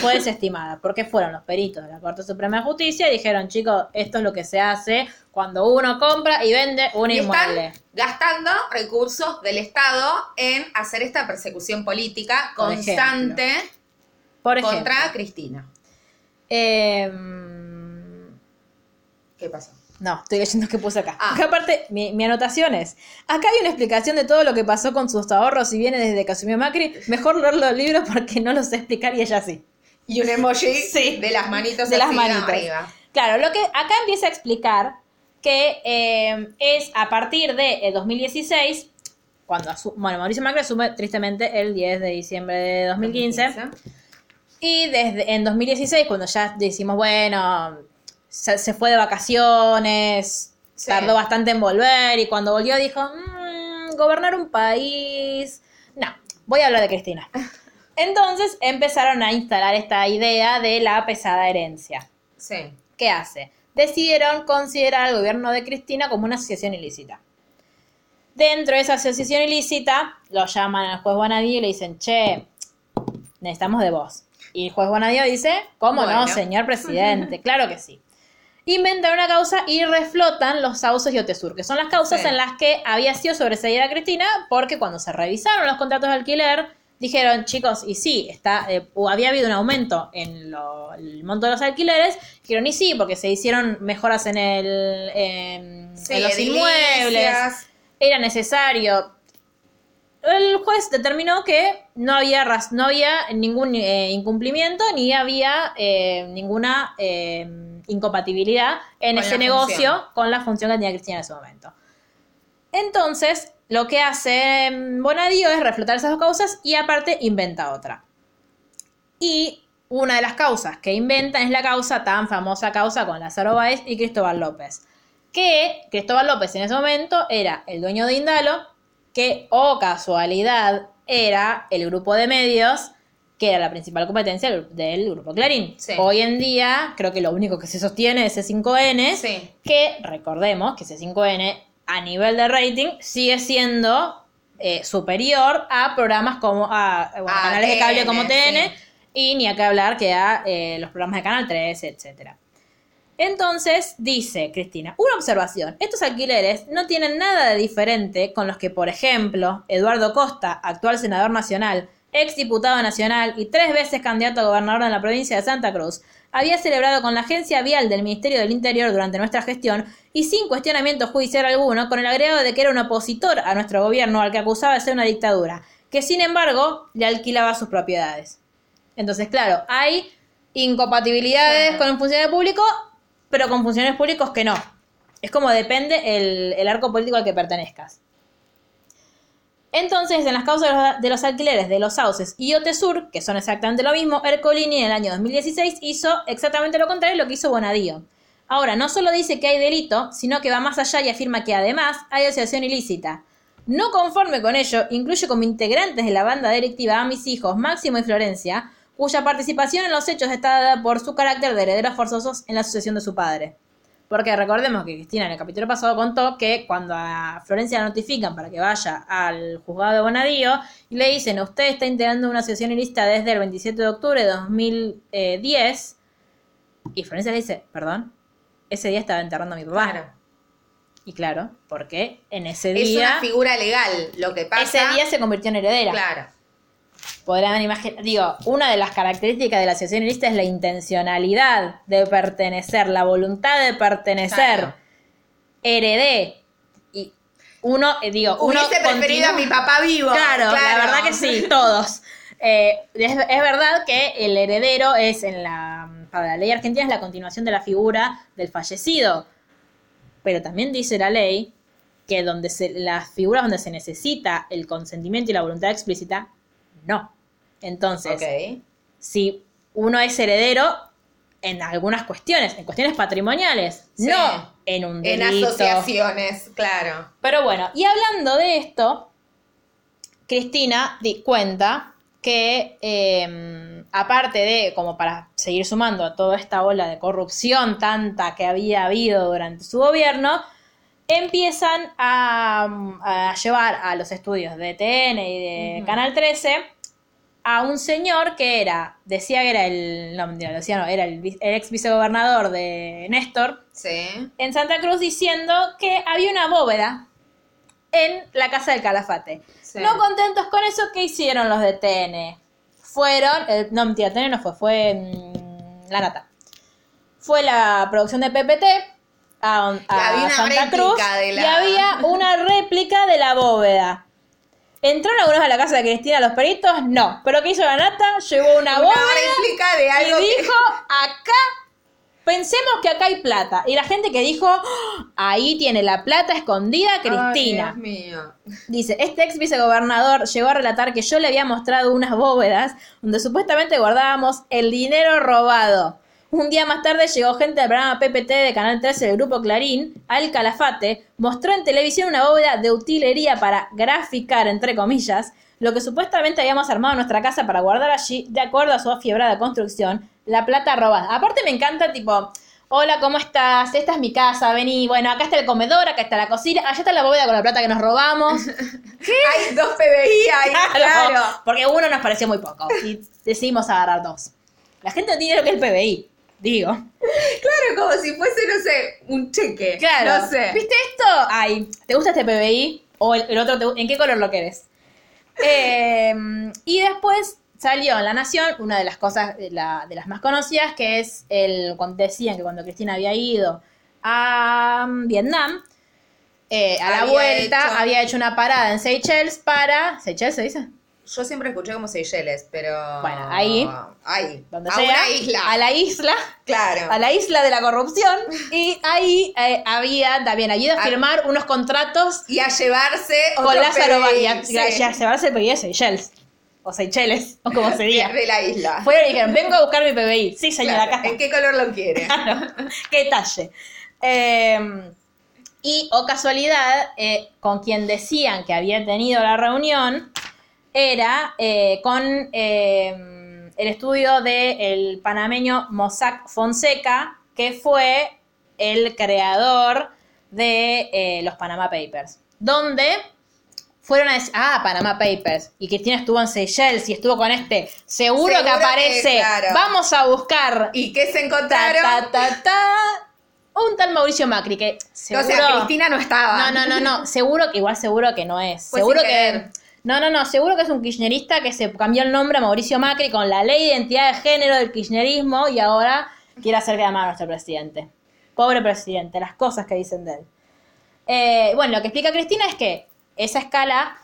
fue desestimada, porque fueron los peritos de la Corte Suprema de Justicia y dijeron, chicos, esto es lo que se hace cuando uno compra y vende un Y inmueble. están gastando recursos del Estado en hacer esta persecución política Por constante Por ejemplo, contra Cristina. em, ¿Qué pasó? No, estoy leyendo que puse acá. Ah. Porque aparte, mi, mi anotación es, acá hay una explicación de todo lo que pasó con sus ahorros y viene desde que asumió Macri. Mejor leer los libros porque no los sé explicar y ella sí. Y un emoji Sí. de las manitos de las manitas. arriba. Claro, lo que acá empieza a explicar que eh, es a partir de eh, 2016, cuando asu- bueno, Mauricio Macri asume tristemente el 10 de diciembre de 2015. Y desde en 2016, cuando ya decimos, bueno, se, se fue de vacaciones, Sí. tardó bastante en volver, y cuando volvió dijo, "Mm, gobernar un país. No, voy a hablar de Cristina. Entonces empezaron a instalar esta idea de la pesada herencia. Sí. ¿Qué hace? Decidieron considerar al gobierno de Cristina como una asociación ilícita. Dentro de esa asociación ilícita, lo llaman al juez Bonadío y le dicen, che, necesitamos de vos. Y el juez Bonadío dice, ¿cómo Bueno. no, señor presidente? claro que sí. Inventan una causa y reflotan los sauces y Otesur, que son las causas Sí. en las que había sido sobreseída Cristina, porque cuando se revisaron los contratos de alquiler, dijeron, chicos, y sí, está, eh, o había habido un aumento en lo- el monto de los alquileres, dijeron, y sí, porque se hicieron mejoras en, el, en, Sí, en los inmuebles, era necesario. El juez determinó que no había, no había ningún eh, incumplimiento ni había eh, ninguna eh, incompatibilidad en Con ese negocio función. con la función que tenía Cristina en ese momento. Entonces, lo que hace mm, Bonadío es reflotar esas dos causas y aparte inventa otra. Y una de las causas que inventa es la causa, tan famosa causa con Lázaro Báez y Cristóbal López. Que Cristóbal López en ese momento era el dueño de Indalo, que, oh casualidad, era el grupo de medios que era la principal competencia del, grupo Clarín. Sí. Hoy en día, creo que lo único que se sostiene es C5N, Sí. que recordemos que C5N a nivel de rating sigue siendo eh, superior a programas como a, bueno, A canales de cable TN, como TN sí. y ni a qué hablar que a eh, los programas de Canal 3, etcétera. Entonces, dice Cristina, una observación, estos alquileres no tienen nada de diferente con los que, por ejemplo, Eduardo Costa, actual senador nacional, ex diputado nacional y tres veces candidato a gobernador en la provincia de Santa Cruz, había celebrado con la agencia vial del Ministerio del Interior durante nuestra gestión y sin cuestionamiento judicial alguno, con el agregado de que era un opositor a nuestro gobierno al que acusaba de ser una dictadura, que sin embargo le alquilaba sus propiedades. Entonces, claro, hay incompatibilidades con un funcionario público, pero con funcionarios públicos que no. Es como depende el, el arco político al que pertenezcas. Entonces, en las causas de los, alquileres de los sauces y Otesur, que son exactamente lo mismo, Ercolini en el año 2016 hizo exactamente lo contrario de lo que hizo Bonadío. Ahora, no solo dice que hay delito, sino que va más allá y afirma que además hay asociación ilícita. No conforme con ello, incluye como integrantes de la banda delictiva a mis hijos Máximo y Florencia, cuya participación en los hechos está dada por su carácter de herederos forzosos en la asociación de su padre. Porque recordemos que Cristina en el capítulo pasado contó que cuando a Florencia la notifican para que vaya al juzgado de Bonadío y le dicen, usted está integrando una asociación ilícita desde el 27 de octubre de 2010, y Florencia le dice, perdón, ese día estaba enterrando a mi papá. Claro. Y claro, porque en ese Es día, una figura legal lo que pasa. ese día se convirtió en heredera. Claro. Podrán imaginar, digo, una de las características de la asociación ilícita es la intencionalidad de pertenecer, la voluntad de pertener. Claro. Heredé uno, eh, digo, uno Hubiese preferido a mi papá vivo. Claro, la verdad que sí, todos. Eh, es, es verdad que el heredero es en la para la ley argentina es la continuación de la figura del fallecido. Pero también dice la ley que donde se, las figuras donde se necesita el consentimiento y la voluntad explícita, no. Entonces, si uno es heredero en algunas cuestiones, en cuestiones patrimoniales, Sí. no en un En asociaciones, claro. Pero bueno, y hablando de esto, Cristina di cuenta que eh, aparte de, como para seguir sumando a toda esta ola de corrupción tanta que había habido durante su gobierno, empiezan a, a llevar a los estudios de TN y de. Canal 13 a un señor que era, decía que era el, no mentira, decía no, era el, ex vicegobernador de Néstor, Sí. en Santa Cruz diciendo que había una bóveda en la casa del Calafate. Sí. No contentos con eso, ¿qué hicieron los de TN? Fueron, eh, no mentira, TN no fue, fue mm, La Nata. Fue la producción de PPT a, a había una Santa Cruz de la- y había una réplica de la bóveda. ¿Entraron algunos a la casa de Cristina los peritos? No. Pero ¿qué hizo la Nata? Llevó una, Una bóveda réplica de algo y que- dijo, acá, pensemos que acá hay plata. Y la gente que dijo, "Ah, ahí tiene la plata escondida Cristina. Ay, Dios mío. Dice, este ex vicegobernador llegó a relatar que yo le había mostrado unas bóvedas donde supuestamente guardábamos el dinero robado. Un día más tarde llegó gente del programa PPT de Canal 13 del Grupo Clarín, al Calafate, mostró en televisión una bóveda de utilería para graficar, entre comillas, lo que supuestamente habíamos armado en nuestra casa para guardar allí, de acuerdo a su afiebrada construcción, la plata robada. Aparte me encanta, tipo, hola, ¿cómo estás? Esta es mi casa, vení, bueno, acá está el comedor, acá está la cocina, allá está la bóveda con la plata que nos robamos. Hay dos PBI ahí, claro. Porque uno nos pareció muy poco y decidimos agarrar dos. La gente no tiene lo que es el PBI, digo. Claro, como si fuese, no sé, un cheque. Claro. No sé. ¿Viste esto? Ay, ¿te gusta este PBI? O el, el otro, te- ¿en qué color lo querés? Eh, y después salió en La Nación una de las cosas, de, la- de las más conocidas, que es el, cuando decían que cuando Cristina había ido a Vietnam, eh, a la vuelta hecho- había hecho una parada en Seychelles para... ¿Seychelles se dice? Yo siempre escuché como Seychelles, pero. Bueno, ahí. Ahí. Donde a sea, una isla. A la isla. Claro. a la isla de la corrupción y ahí eh, había también ayuda a Ah. firmar unos contratos Y a llevarse. con Lázaro sí, y a, y a llevarse el PBI de Seychelles o Seychelles o como se de, diga. de la isla. Fueron y dijeron, vengo a buscar mi PBI. Sí, señora, Claro, acá. ¿En qué color lo quiere? Claro, qué talle. Eh, y, o casualidad, eh, con quien decían que había tenido la reunión era eh, con eh, el estudio del panameño Mossack Fonseca, que fue el creador de eh, los Panama Papers, donde fueron a decir, ah, Panama Papers, y Cristina estuvo en Seychelles y estuvo con este, seguro, Seguro que que, aparece, claro. vamos a buscar ¿Y qué se encontraron? ta, ta, ta, un tal Mauricio Macri que seguro... O sea, Cristina no estaba. No, no, no, no, seguro que igual seguro que no es. Seguro que querer. No, no, no, seguro que es un kirchnerista que se cambió el nombre a Mauricio Macri con la ley de identidad de género del kirchnerismo y ahora quiere hacer quedar mal a nuestro presidente. Pobre presidente, las cosas que dicen de él. Eh, bueno, lo que explica Cristina es que esa escala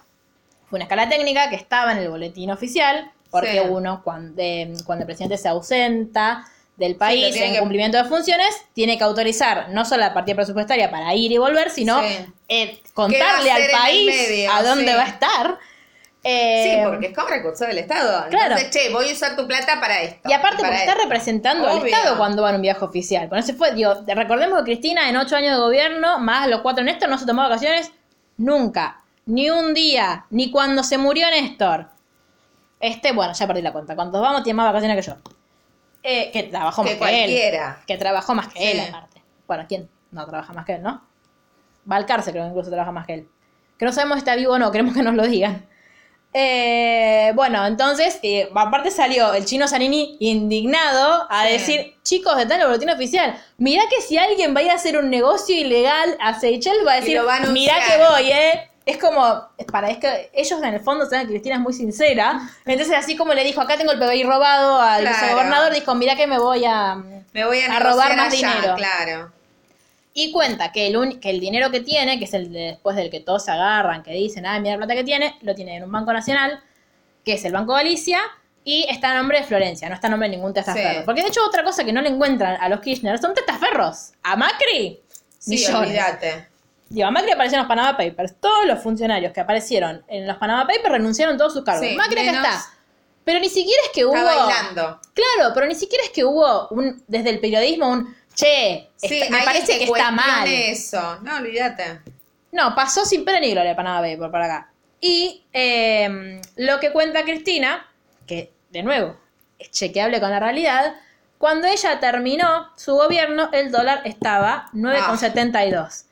fue una escala técnica que estaba en el boletín oficial, porque Sí. uno, cuando, eh, cuando el presidente se ausenta del país en que- cumplimiento de funciones, tiene que autorizar no solo la partida presupuestaria para ir y volver, sino Sí. eh, contarle al país medio? a dónde Sí. va a estar. Sí, Eh, porque es como recurso del Estado. Claro. Entonces, che, voy a usar tu plata para esto. Y aparte porque está esto. representando al. Estado cuando va en un viaje oficial. Por eso fue, digo, recordemos que Cristina en ocho años de gobierno, más los cuatro Néstor, no se tomó vacaciones nunca. Ni un día. Ni cuando se murió Néstor. Este, bueno, ya perdí la cuenta. ¿Cuántos vamos? Tiene más vacaciones que yo. Eh, que trabajó más Que que, él. Que trabajó más que él, aparte. Bueno, ¿quién no trabaja más que él, no? Valcarce creo que incluso trabaja más que él. Que no sabemos si está vivo o no, queremos que nos lo digan. Eh, bueno, entonces, eh, aparte salió el chino Zanini indignado a Sí. decir, chicos, está en el boletín oficial, mirá que si alguien vaya a hacer un negocio ilegal a Seychelles va a decir, mirá anunciar". que voy, eh. Es como, es para, es que ellos en el fondo saben que Cristina es muy sincera. Entonces, así como le dijo, acá tengo el PBI robado al Claro. vicegobernador, dijo, mirá que me voy a... Me voy a, a robar más dinero. Claro. Y cuenta que el, un- que el dinero que tiene, que es el de- después del que todos se agarran, que dicen, ah, mira la plata que tiene, lo tiene en un banco nacional, que es el Banco Galicia, y está a nombre de Florencia, no está a nombre de ningún testaferro. Sí. Porque de hecho otra cosa que no le encuentran a los Kirchner son testaferros. A Macri, Sí, millones. olvídate. Digo, a Macri apareció en los Panama Papers. Todos los funcionarios que aparecieron en los Panama Papers renunciaron todos sus cargos. Sí, Macri acá menos- está. Pero ni siquiera es que hubo... Está bailando. Claro, pero ni siquiera es que hubo un, desde el periodismo un che, está- me parece que que está mal. eso. No, olvídate. No, pasó sin pena ni gloria Panama Paper por acá. Y eh, lo que cuenta Cristina, que de nuevo es chequeable con la realidad, cuando ella terminó su gobierno, el dólar estaba 9,72.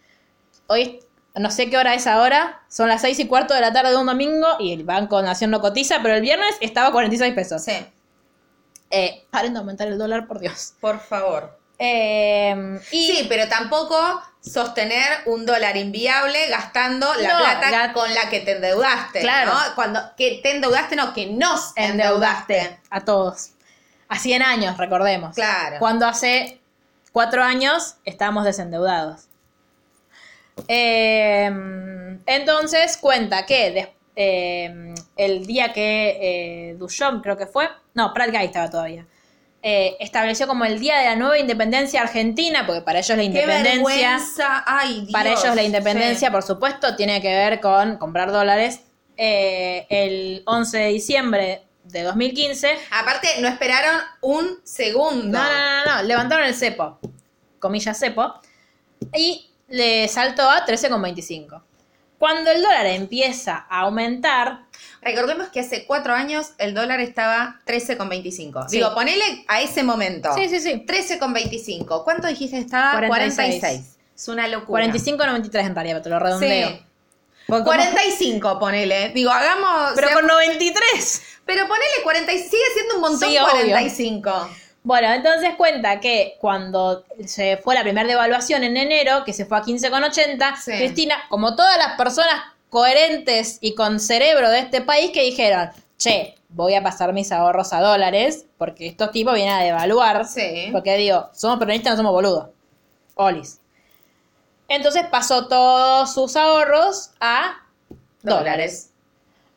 Hoy, no sé qué hora es ahora, son las 6 y cuarto de la tarde de un domingo y el Banco Nación no cotiza, pero el viernes estaba a 46 pesos. Sí, Eh, paren de aumentar el dólar, por Dios. por favor. Eh, y Sí, pero tampoco sostener un dólar inviable gastando la No, plata la- con la que te endeudaste. Claro. ¿no? Cuando que te endeudaste, no, que nos endeudaste. endeudaste a todos. A 100 años, recordemos. Claro. Cuando hace 4 años estábamos desendeudados. Eh, entonces cuenta que eh, el día que eh, Duchamp, creo que fue, no, Prat Guy estaba todavía, eh, estableció como el día de la nueva independencia argentina, porque para ellos la independencia... vergüenza. Ay, Dios. Para ellos la independencia, Sí. por supuesto, tiene que ver con comprar dólares. Eh, el 11 de diciembre de 2015. Aparte, no esperaron un segundo. No, no, no, no, levantaron el cepo, comillas cepo, y le saltó a 13,25. Cuando el dólar empieza a aumentar, Recordemos que hace cuatro años el dólar estaba 13,25. Sí. Digo, ponele a ese momento. sí, sí, sí, 13,25. ¿Cuánto dijiste estaba? 46. 46. Es una locura. 45,93 en realidad, pero te lo redondeo. Sí. Porque como- 45, ponele. Digo, hagamos. pero sea- con 93. pero ponele 40, y sigue siendo un montón Sí, obvio. 45. Bueno, entonces cuenta que cuando se fue la primera devaluación en enero, que se fue a 15,80, Sí. Cristina, como todas las personas coherentes y con cerebro de este país, que dijeron, che, voy a pasar mis ahorros a dólares, porque estos tipos vienen a devaluar. Sí. Porque digo, somos peronistas, no somos boludos. Olis. Entonces pasó todos sus ahorros a dólares.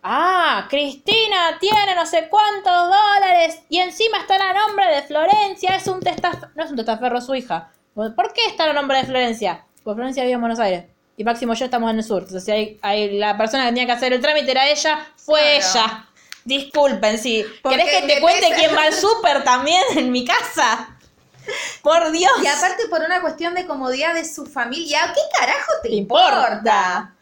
Ah, Cristina tiene no sé cuántos dólares y encima está a nombre de Florencia. Es un testaferro. No es un testaferro su hija. ¿Por qué está a nombre de Florencia? Porque Florencia vive en Buenos Aires. Y Máximo y yo estamos en el sur. Entonces, si hay, hay- la persona que tenía que hacer el trámite era ella, fue Claro. ella. Disculpen, si Porque querés que te cuente pesa- quién va al súper también en mi casa. Por Dios. Y aparte por una cuestión de comodidad de su familia. ¿Qué carajo te te importa? importa.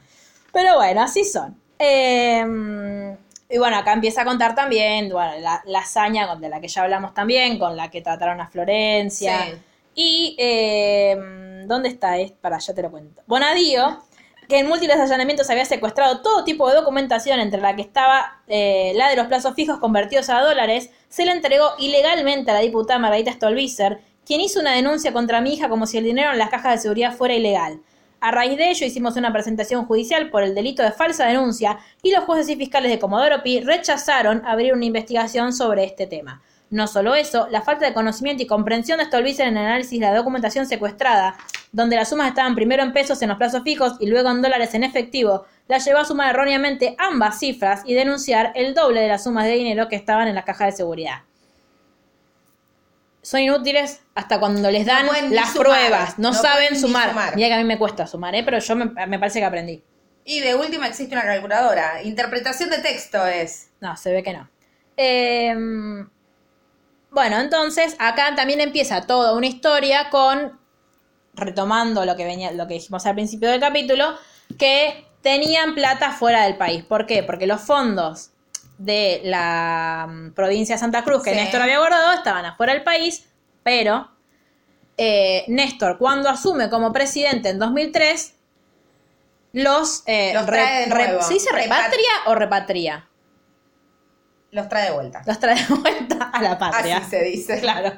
Pero bueno, así son. Eh, y bueno, acá empieza a contar también bueno, la, la hazaña de la que ya hablamos también, con la que trataron a Florencia. Sí. Y, eh, ¿dónde está? Es, para, ya te lo cuento. Bonadío, que en múltiples allanamientos había secuestrado todo tipo de documentación, entre la que estaba eh, la de los plazos fijos convertidos a dólares, se la entregó ilegalmente a la diputada Margarita Stolbizer, quien hizo una denuncia contra mi hija como si el dinero en las cajas de seguridad fuera ilegal. A raíz de ello hicimos una presentación judicial por el delito de falsa denuncia y los jueces y fiscales de Comodoro Pi rechazaron abrir una investigación sobre este tema. No solo eso, la falta de conocimiento y comprensión de Stolbizer en el análisis de la documentación secuestrada, donde las sumas estaban primero en pesos en los plazos fijos y luego en dólares en efectivo, la llevó a sumar erróneamente ambas cifras y denunciar el doble de las sumas de dinero que estaban en la caja de seguridad. Son inútiles hasta cuando les dan No las sumar, pruebas, no, no saben sumar. sumar. Mira que a mí me cuesta sumar, ¿eh? pero yo me, me parece que aprendí. Y de última existe una calculadora. Interpretación de texto es. No, se ve que no. Em, bueno, entonces acá también empieza toda una historia con, retomando lo que, venía, lo que dijimos al principio del capítulo, que tenían plata fuera del país. ¿Por qué? Porque los fondos de la mm, provincia de Santa Cruz que Sí. Néstor había guardado estaban afuera del país, pero eh, Néstor, cuando asume como presidente en 2003, los, eh, Los trae. ¿Se dice Repat- repatria o repatria? Los trae de vuelta. Los trae de vuelta a la patria. Así se dice. Claro.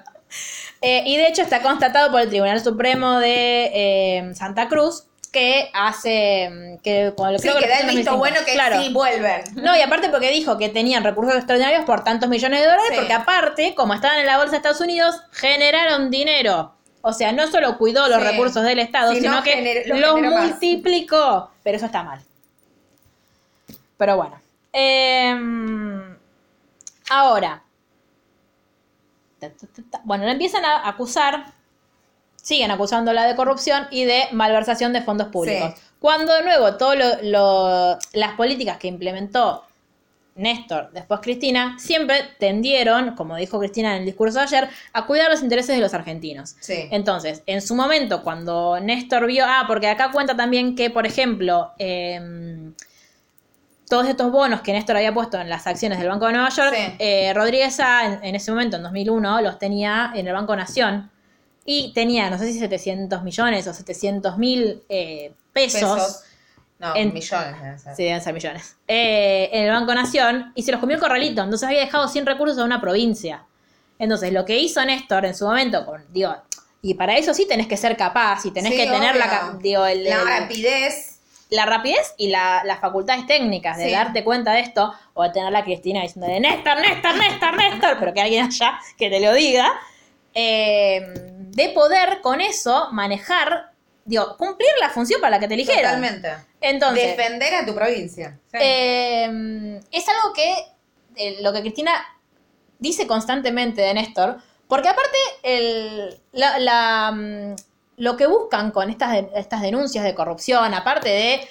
Eh, y de hecho está constatado por el Tribunal Supremo de eh, Santa Cruz que hace mm, que Sí, creo que lo da el visto 2005. bueno que Claro. sí vuelven. No, y aparte porque dijo que tenían recursos extraordinarios por tantos millones de dólares, Sí. porque aparte, como estaban en la bolsa de Estados Unidos, generaron dinero. O sea, no solo cuidó los Sí. recursos del Estado, Sino que lo los más. multiplicó. Pero eso está mal. Pero bueno. Em, ahora. Bueno, le empiezan a acusar, siguen acusándola de corrupción y de malversación de fondos públicos. Sí. Cuando de nuevo todas las políticas que implementó Néstor, después Cristina, siempre tendieron, como dijo Cristina en el discurso de ayer, a cuidar los intereses de los argentinos. Sí. Entonces, en su momento, cuando Néstor vio, ah, porque acá cuenta también que, por ejemplo, em, todos estos bonos que Néstor había puesto en las acciones del Banco de Nueva York, Sí. eh, Rodríguez Sá, en, en ese momento, en 2001, los tenía en el Banco Nación y tenía, no sé si 700 millones o 700 mil eh, pesos, Pesos. No, En- millones deben ser. sí, deben ser millones, eh, en el Banco Nación y se los comió el corralito, entonces había dejado sin recursos a una provincia. Entonces, lo que hizo Néstor en su momento, con, digo, y para eso sí tenés que ser capaz y tenés Sí, que tener la, obvio. ca- digo, el- La el- rapidez. la rapidez y la- las facultades técnicas de Sí. darte cuenta de esto, o de tener a Cristina diciendo de Néstor, Néstor, Néstor, Néstor, pero que alguien allá que te lo diga, eh, de poder con eso manejar, digo, cumplir la función para la que te eligieron. Totalmente. Entonces, Defender a tu provincia. Sí. eh, es algo que eh, lo que Cristina dice constantemente de Néstor, porque aparte el, la- la, mm, lo que buscan con estas, de- estas denuncias de corrupción, aparte de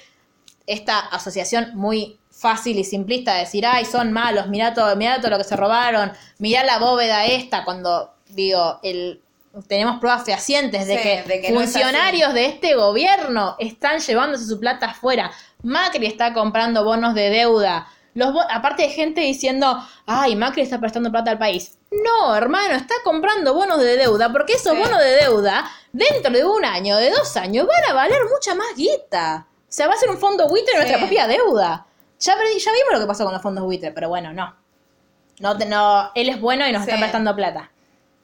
esta asociación muy fácil y simplista de decir, ay, son malos, mirá todo, mirá todo lo que se robaron, mirá la bóveda esta, cuando digo, el, tenemos pruebas fehacientes de Sí, que, de que no es funcionarios de este gobierno están llevándose su plata afuera. Macri está comprando bonos de deuda. Los bo- aparte de gente diciendo, ay, Macri está prestando plata al país. No, hermano, está comprando bonos de deuda, porque esos Sí. bonos de deuda, dentro de un año, de dos años, van a valer mucha más guita. O sea, va a ser un fondo buitre de nuestra propia deuda. Ya, ya vimos lo que pasó con los fondos buitre, pero bueno, no. No, no él es bueno y nos está prestando plata.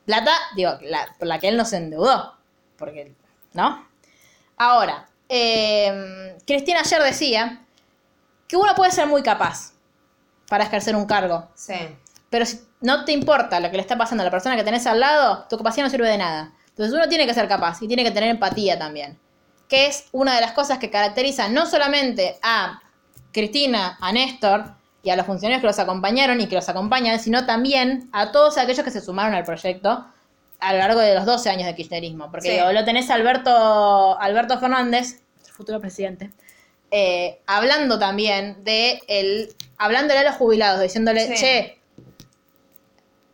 Plata, digo, la, por la que él no se endeudó. Porque, ¿no? Ahora, eh, Cristina ayer decía que uno puede ser muy capaz para ejercer un cargo. Sí. Pero si no te importa lo que le está pasando a la persona que tenés al lado, tu capacidad no sirve de nada. Entonces uno tiene que ser capaz y tiene que tener empatía también. Que es una de las cosas que caracteriza no solamente a Cristina, a Néstor y a los funcionarios que los acompañaron y que los acompañan, sino también a todos aquellos que se sumaron al proyecto a lo largo de los 12 años de kirchnerismo. Porque Sí. digo, lo tenés a Alberto, Alberto Fernández, futuro presidente, eh, hablando también de el, hablándole a los jubilados, diciéndole, Sí. che,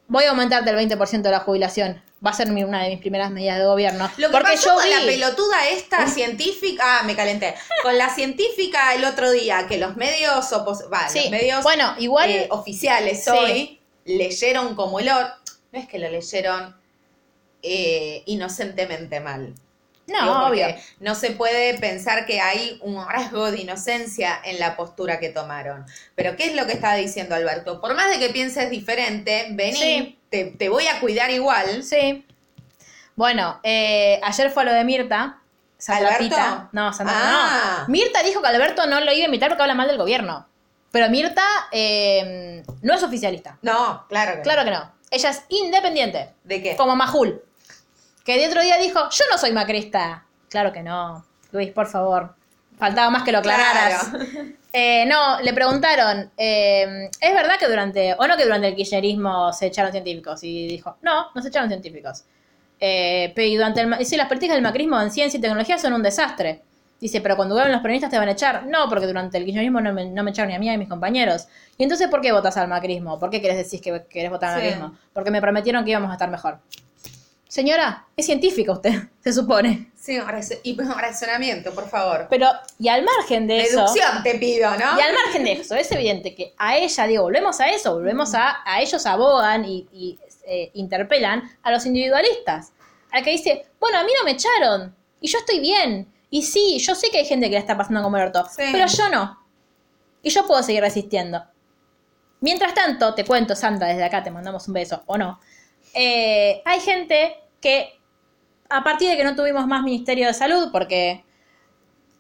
voy a aumentarte el 20% de la jubilación. Va a ser mi- una de mis primeras medidas de gobierno. Lo que porque pasó yo con vi, la pelotuda esta científica, ah, me calenté. Con la científica el otro día, que los medios opos- va, Sí, los medios bueno, igual- eh, oficiales Sí. hoy leyeron como el or. No es que lo leyeron eh, inocentemente mal. no, Digo, obvio. No se puede pensar que hay un rasgo de inocencia en la postura que tomaron. Pero ¿qué es lo que está diciendo Alberto? Por más de que pienses diferente, vení, Sí. Te, te voy a cuidar igual. Sí. Bueno, eh, ayer fue lo de Mirta. Sandra ¿Alberto? Pita. No, Sandra Ah. no. Mirta dijo que Alberto no lo iba a invitar porque habla mal del gobierno. Pero Mirta eh, no es oficialista. No, claro que no. Claro que no. Ella es independiente. ¿De qué? Como Majul. Que de otro día dijo, yo no soy macrista. Claro que no. Luis, por favor. Faltaba más que lo aclararas. Claro. Eh, no, le preguntaron, eh, ¿es verdad que durante, o no que durante el kirchnerismo se echaron científicos? Y dijo, no, no se echaron científicos. Eh, pero y durante el, dice, las políticas del macrismo en ciencia y tecnología son un desastre. Dice, pero cuando vuelven los peronistas te van a echar. No, porque durante el kirchnerismo no me, no me echaron ni a mí ni a mis compañeros. Y entonces, ¿por qué votas al macrismo? ¿Por qué querés decir que querés votar al Sí. macrismo? Porque me prometieron que íbamos a estar mejor. Señora, es científica usted, se supone. Sí, y razonamiento, por favor. Pero, y al margen de eso... Deducción te pido, ¿no? Y al margen de eso, es evidente que a ella, digo, volvemos a eso, volvemos a, a ellos abogan y, y, eh, interpelan a los individualistas. Al que dice, bueno, a mí no me echaron y yo estoy bien. Y sí, yo sé que hay gente que la está pasando como el orto, Sí. pero yo no. Y yo puedo seguir resistiendo. Mientras tanto, te cuento, Sandra, desde acá te mandamos un beso, o no. Eh, hay gente que, a partir de que no tuvimos más Ministerio de Salud, porque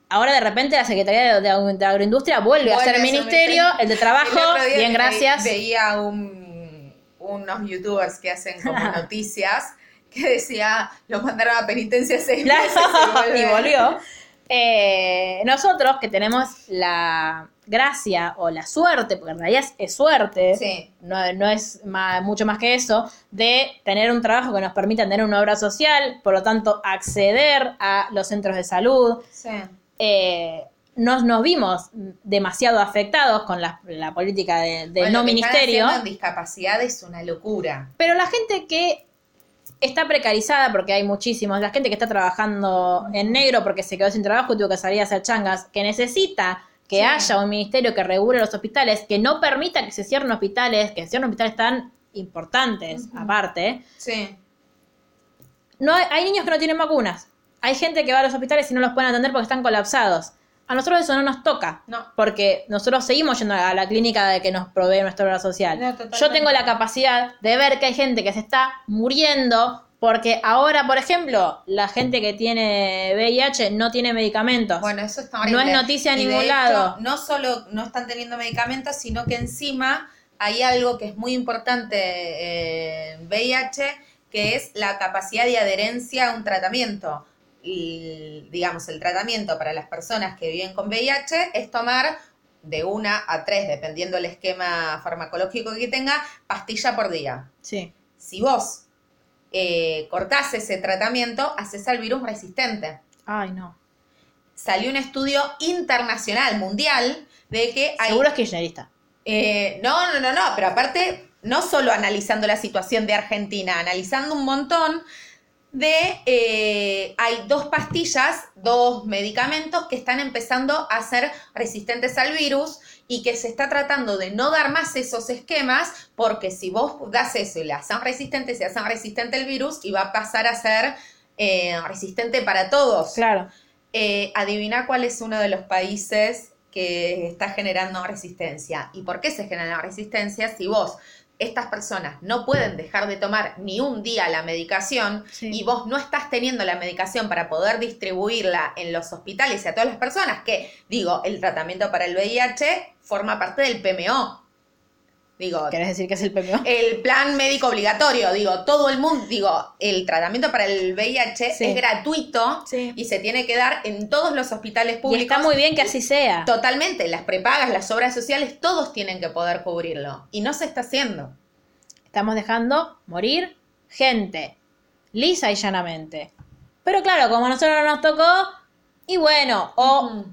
ahora de repente la Secretaría de, de Agro- de Agroindustria vuelve, a Vuelve ser a ser ministerio, ministerio. el de Trabajo, El bien, ve- gracias. Veía un- unos youtubers que hacen como noticias que decía, lo mandaron a penitencia seis Claro, meses y y volvió. Eh, nosotros que tenemos la gracia o la suerte, porque en realidad es, suerte, Sí. no, no es mucho más que eso, de tener un trabajo que nos permita tener una obra social, por lo tanto acceder a los centros de salud, Sí. eh, nos, nos vimos demasiado afectados con la, la política de- Bueno, no que están ministerio. en discapacidad es una locura. Pero la gente que está precarizada, porque hay muchísimos, la gente que está trabajando en negro porque se quedó sin trabajo y tuvo que salir a hacer changas, que necesita que Sí. haya un ministerio que regule los hospitales, que no permita que se cierren hospitales, que se cierren hospitales tan importantes, aparte. Sí. No hay, hay niños que no tienen vacunas. Hay gente que va a los hospitales y no los pueden atender porque están colapsados. A nosotros eso no nos toca. No. Porque nosotros seguimos yendo a la clínica de que nos provee nuestra obra social. No. Yo tengo la capacidad de ver que hay gente que se está muriendo porque ahora, por ejemplo, la gente que tiene VIH no tiene medicamentos. Bueno, eso está No horrible. es noticia en ningún hecho, lado. No solo no están teniendo medicamentos, sino que encima hay algo que es muy importante eh, en VIH, que es la capacidad de adherencia a un tratamiento. Y, digamos, el tratamiento para las personas que viven con VIH es tomar de una a tres, dependiendo del esquema farmacológico que tenga, pastilla por día. Sí. Si vos eh, cortás ese tratamiento, haces al virus resistente Ay, no. salió un estudio internacional, mundial, de que hay... Seguro es kirchnerista. Eh, no, no, no, no, pero aparte, no solo analizando la situación de Argentina, analizando un montón de... eh, hay dos pastillas, dos medicamentos que están empezando a ser resistentes al virus y que se está tratando de no dar más esos esquemas porque si vos das eso y le hacen resistente, se hacen resistente el virus y va a pasar a ser eh, resistente para todos. Claro. Eh, adivina cuál es uno de los países que está generando resistencia. ¿Y por qué se genera resistencia? Si vos, estas personas no pueden dejar de tomar ni un día la medicación Sí. y vos no estás teniendo la medicación para poder distribuirla en los hospitales y a todas las personas, que digo, el tratamiento para el VIH forma parte del PMO. Digo, ¿Querés decir que es el PMO? el plan médico obligatorio, digo, todo el mundo, digo, el tratamiento para el VIH Sí. es gratuito Sí. y se tiene que dar en todos los hospitales Y públicos. está muy bien que así sea. Totalmente, las prepagas, las obras sociales, todos tienen que poder cubrirlo. Y no se está haciendo. Estamos dejando morir gente, lisa y llanamente. Pero claro, como a nosotros no nos tocó, y bueno, o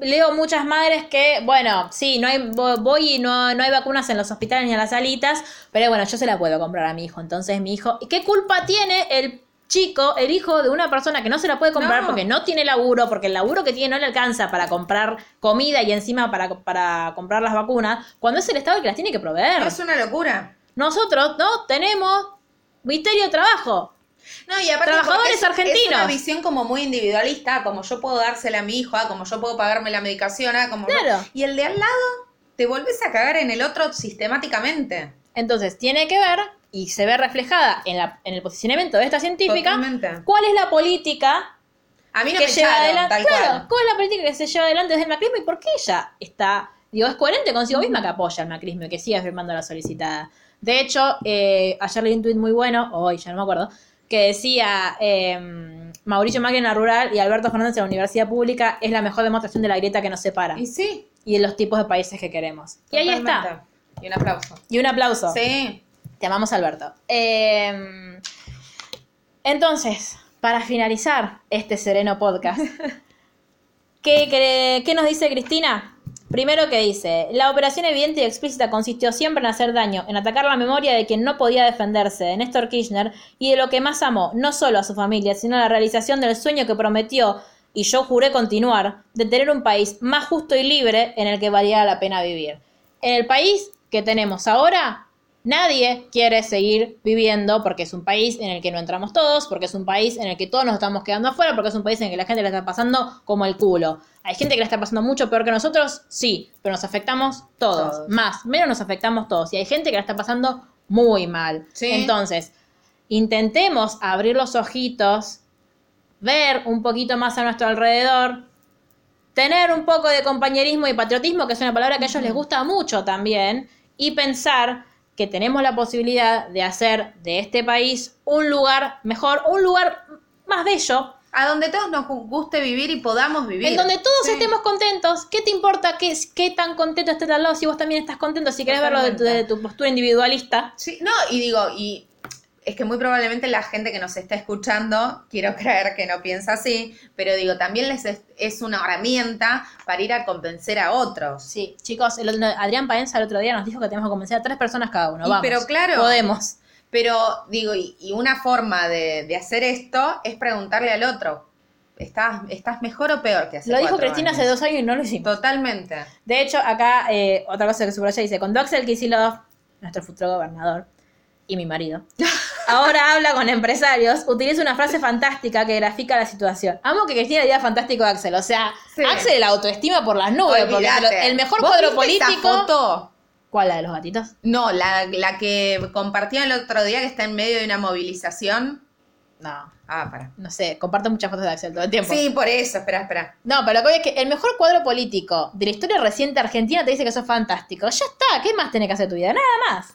leo muchas madres que, bueno, sí, no hay, vo- voy y no, no hay vacunas en los hospitales ni en las salitas, pero bueno, yo se la puedo comprar a mi hijo. Entonces mi hijo, ¿y qué culpa tiene el chico, el hijo de una persona que no se la puede comprar No. porque no tiene laburo, porque el laburo que tiene no le alcanza para comprar comida y encima para, para comprar las vacunas, cuando es el Estado el que las tiene que proveer? Es una locura. Nosotros no tenemos misterio de trabajo. No, y aparte Trabajadores es- argentinos. Es una visión como muy individualista, como yo puedo dársela a mi hijo, ah, como yo puedo pagarme la medicación, ah, como Claro. Y el de al lado, te volvés a cagar en el otro sistemáticamente. Entonces, tiene que ver, y se ve reflejada en, la, en el posicionamiento de esta científica, Totalmente. cuál es la política A mí no que me lleva echaron, adelante. tal Claro, cual. ¿cuál es la política que se lleva adelante desde el macrismo y por qué ella está, digo, es coherente consigo misma que apoya el macrismo y que sigue firmando la solicitada? De hecho, eh, ayer leí un tuit muy bueno, hoy ya no me acuerdo, que decía eh, Mauricio Macri en la rural y Alberto Fernández en la universidad pública es la mejor demostración de la grieta que nos separa Y sí. y de los tipos de países que queremos. Y ahí está. Y un aplauso. Y un aplauso. Sí. Te amamos, Alberto. Eh, entonces, para finalizar este sereno podcast, ¿qué, qué, qué nos dice Cristina? Primero que dice, la operación evidente y explícita consistió siempre en hacer daño, en atacar la memoria de quien no podía defenderse, de Néstor Kirchner, y de lo que más amó, no solo a su familia, sino a la realización del sueño que prometió, y yo juré continuar, de tener un país más justo y libre en el que valiera la pena vivir. En el país que tenemos ahora, Nadie quiere seguir viviendo porque es un país en el que no entramos todos, porque es un país en el que todos nos estamos quedando afuera, porque es un país en el que la gente le está pasando como el culo. Hay gente que le está pasando mucho peor que nosotros, sí, pero nos afectamos todos. Todos. Más, menos nos afectamos todos. Y hay gente que la está pasando muy mal. Sí. Entonces, intentemos abrir los ojitos, ver un poquito más a nuestro alrededor, tener un poco de compañerismo y patriotismo, que es una palabra que a ellos les gusta mucho también, y pensar que tenemos la posibilidad de hacer de este país un lugar mejor, un lugar más bello, A donde todos nos gu- guste vivir y podamos vivir. en donde todos Sí. estemos contentos. ¿Qué te importa qué, qué tan contento estés al lado si vos también estás contento? Si querés verlo de tu, de tu postura individualista. Sí, no, y digo, y es que muy probablemente la gente que nos está escuchando, quiero creer que no piensa así, pero digo, también les es, es una herramienta para ir a convencer a otros. Sí, chicos, el Adrián Paenza el otro día nos dijo que tenemos que convencer a tres personas cada uno. Y Vamos, pero claro. Podemos. Pero digo, y, y una forma de, de hacer esto es preguntarle al otro, ¿estás, estás mejor o peor que hace Lo dijo Cristina años? hace dos años y no lo hicimos. Totalmente. De hecho, acá eh, otra cosa que subraya dice, con Doxel Kisilov, nuestro futuro gobernador, y mi marido, ahora habla con empresarios, utiliza una frase fantástica que grafica la situación. Amo que Cristina le diga fantástico a Axel. O sea, Sí. Axel la autoestima por las nubes, Olvídate. el mejor ¿Vos cuadro político... foto? ¿Cuál, la de los gatitos? No, la, la que compartía el otro día que está en medio de una movilización. No, Ah, para. no sé, comparto muchas fotos de Axel todo el tiempo. Sí, por eso, espera, espera. No, pero lo que voy es que el mejor cuadro político de la historia reciente argentina te dice que eso es fantástico. Ya está, ¿qué más tiene que hacer tu vida? Nada más.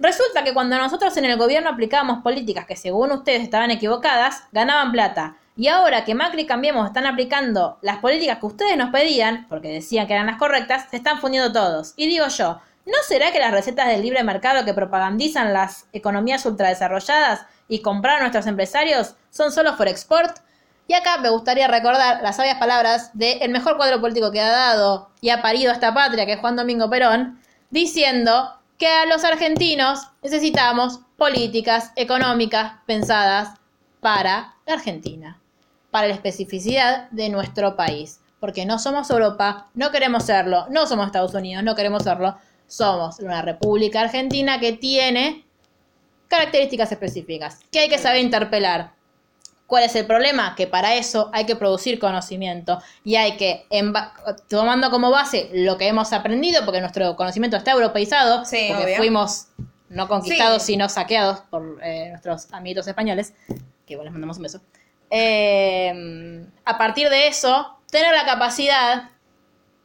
Resulta que cuando nosotros en el gobierno aplicábamos políticas que según ustedes estaban equivocadas, ganaban plata. Y ahora que Macri y Cambiemos están aplicando las políticas que ustedes nos pedían, porque decían que eran las correctas, se están fundiendo todos. Y digo yo, ¿no será que las recetas del libre mercado que propagandizan las economías ultradesarrolladas y comprar a nuestros empresarios son solo for export? Y acá me gustaría recordar las sabias palabras del mejor cuadro político que ha dado y ha parido a esta patria, que es Juan Domingo Perón, diciendo que a los argentinos necesitamos políticas económicas pensadas para la Argentina, para la especificidad de nuestro país. Porque no somos Europa, no queremos serlo, no somos Estados Unidos, no queremos serlo, somos una república argentina que tiene características específicas que hay que saber interpelar. ¿Cuál es el problema? Que para eso hay que producir conocimiento y hay que, tomando como base lo que hemos aprendido, porque nuestro conocimiento está europeizado, Sí, porque obvio. fuimos no conquistados, Sí. sino saqueados por eh, nuestros amiguitos españoles, que bueno, les mandamos un beso. Eh, a partir de eso, tener la capacidad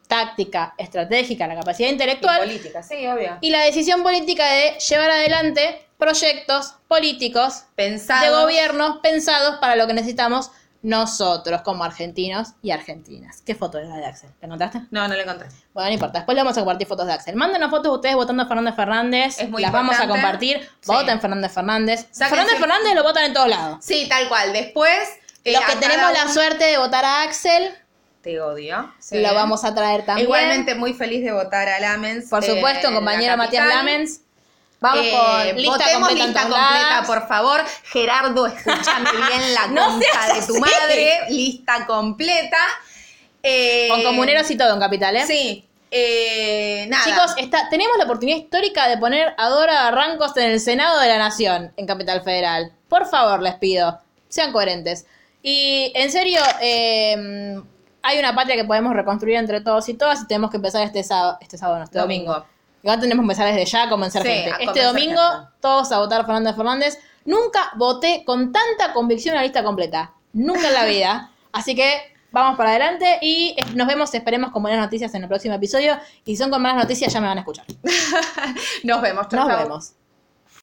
táctica, estratégica, la capacidad intelectual política, sí, obvio. y la decisión política de llevar adelante proyectos políticos de gobiernos pensados para lo que necesitamos nosotros como argentinos y argentinas. ¿Qué foto era la de Axel? ¿La encontraste? No, no lo encontré. Bueno, no importa. Después le vamos a compartir fotos de Axel. Mándenos fotos ustedes votando a Fernández Fernández. Es muy Las vamos a compartir. Sí. Voten Fernández Fernández. Sáquense- Fernández Fernández lo votan en todos lados. Sí, tal cual. Después. eh, Los que tenemos la uno- suerte de votar a Axel, Te odio. Sí. lo vamos a traer también. Igualmente muy feliz de votar a Lamens. Por eh, supuesto, la compañero Matías. Lamens. Vamos Eh, con lista votemos completa lista completa, por favor. Gerardo, escúchame bien la No concha seas de tu madre. Lista completa. Eh, Con comuneros y todo en Capital, ¿eh? Sí. Eh, nada. Chicos, está, tenemos la oportunidad histórica de poner a Dora Barrancos en el Senado de la Nación, en Capital Federal. Por favor, les pido, sean coherentes. Y en serio, eh, hay una patria que podemos reconstruir entre todos y todas y tenemos que empezar este sábado, este sábado, no, este domingo. Domingo. Igual tenemos que empezar desde ya a convencer Sí, gente. a Este domingo, gente. todos a votar Fernández Fernández. Nunca voté con tanta convicción la lista completa. Nunca en la vida. Así que vamos para adelante y eh, nos vemos, esperemos con buenas noticias en el próximo episodio. Y si son con malas noticias, ya me van a escuchar. Nos vemos. chau, Nos chau. vemos.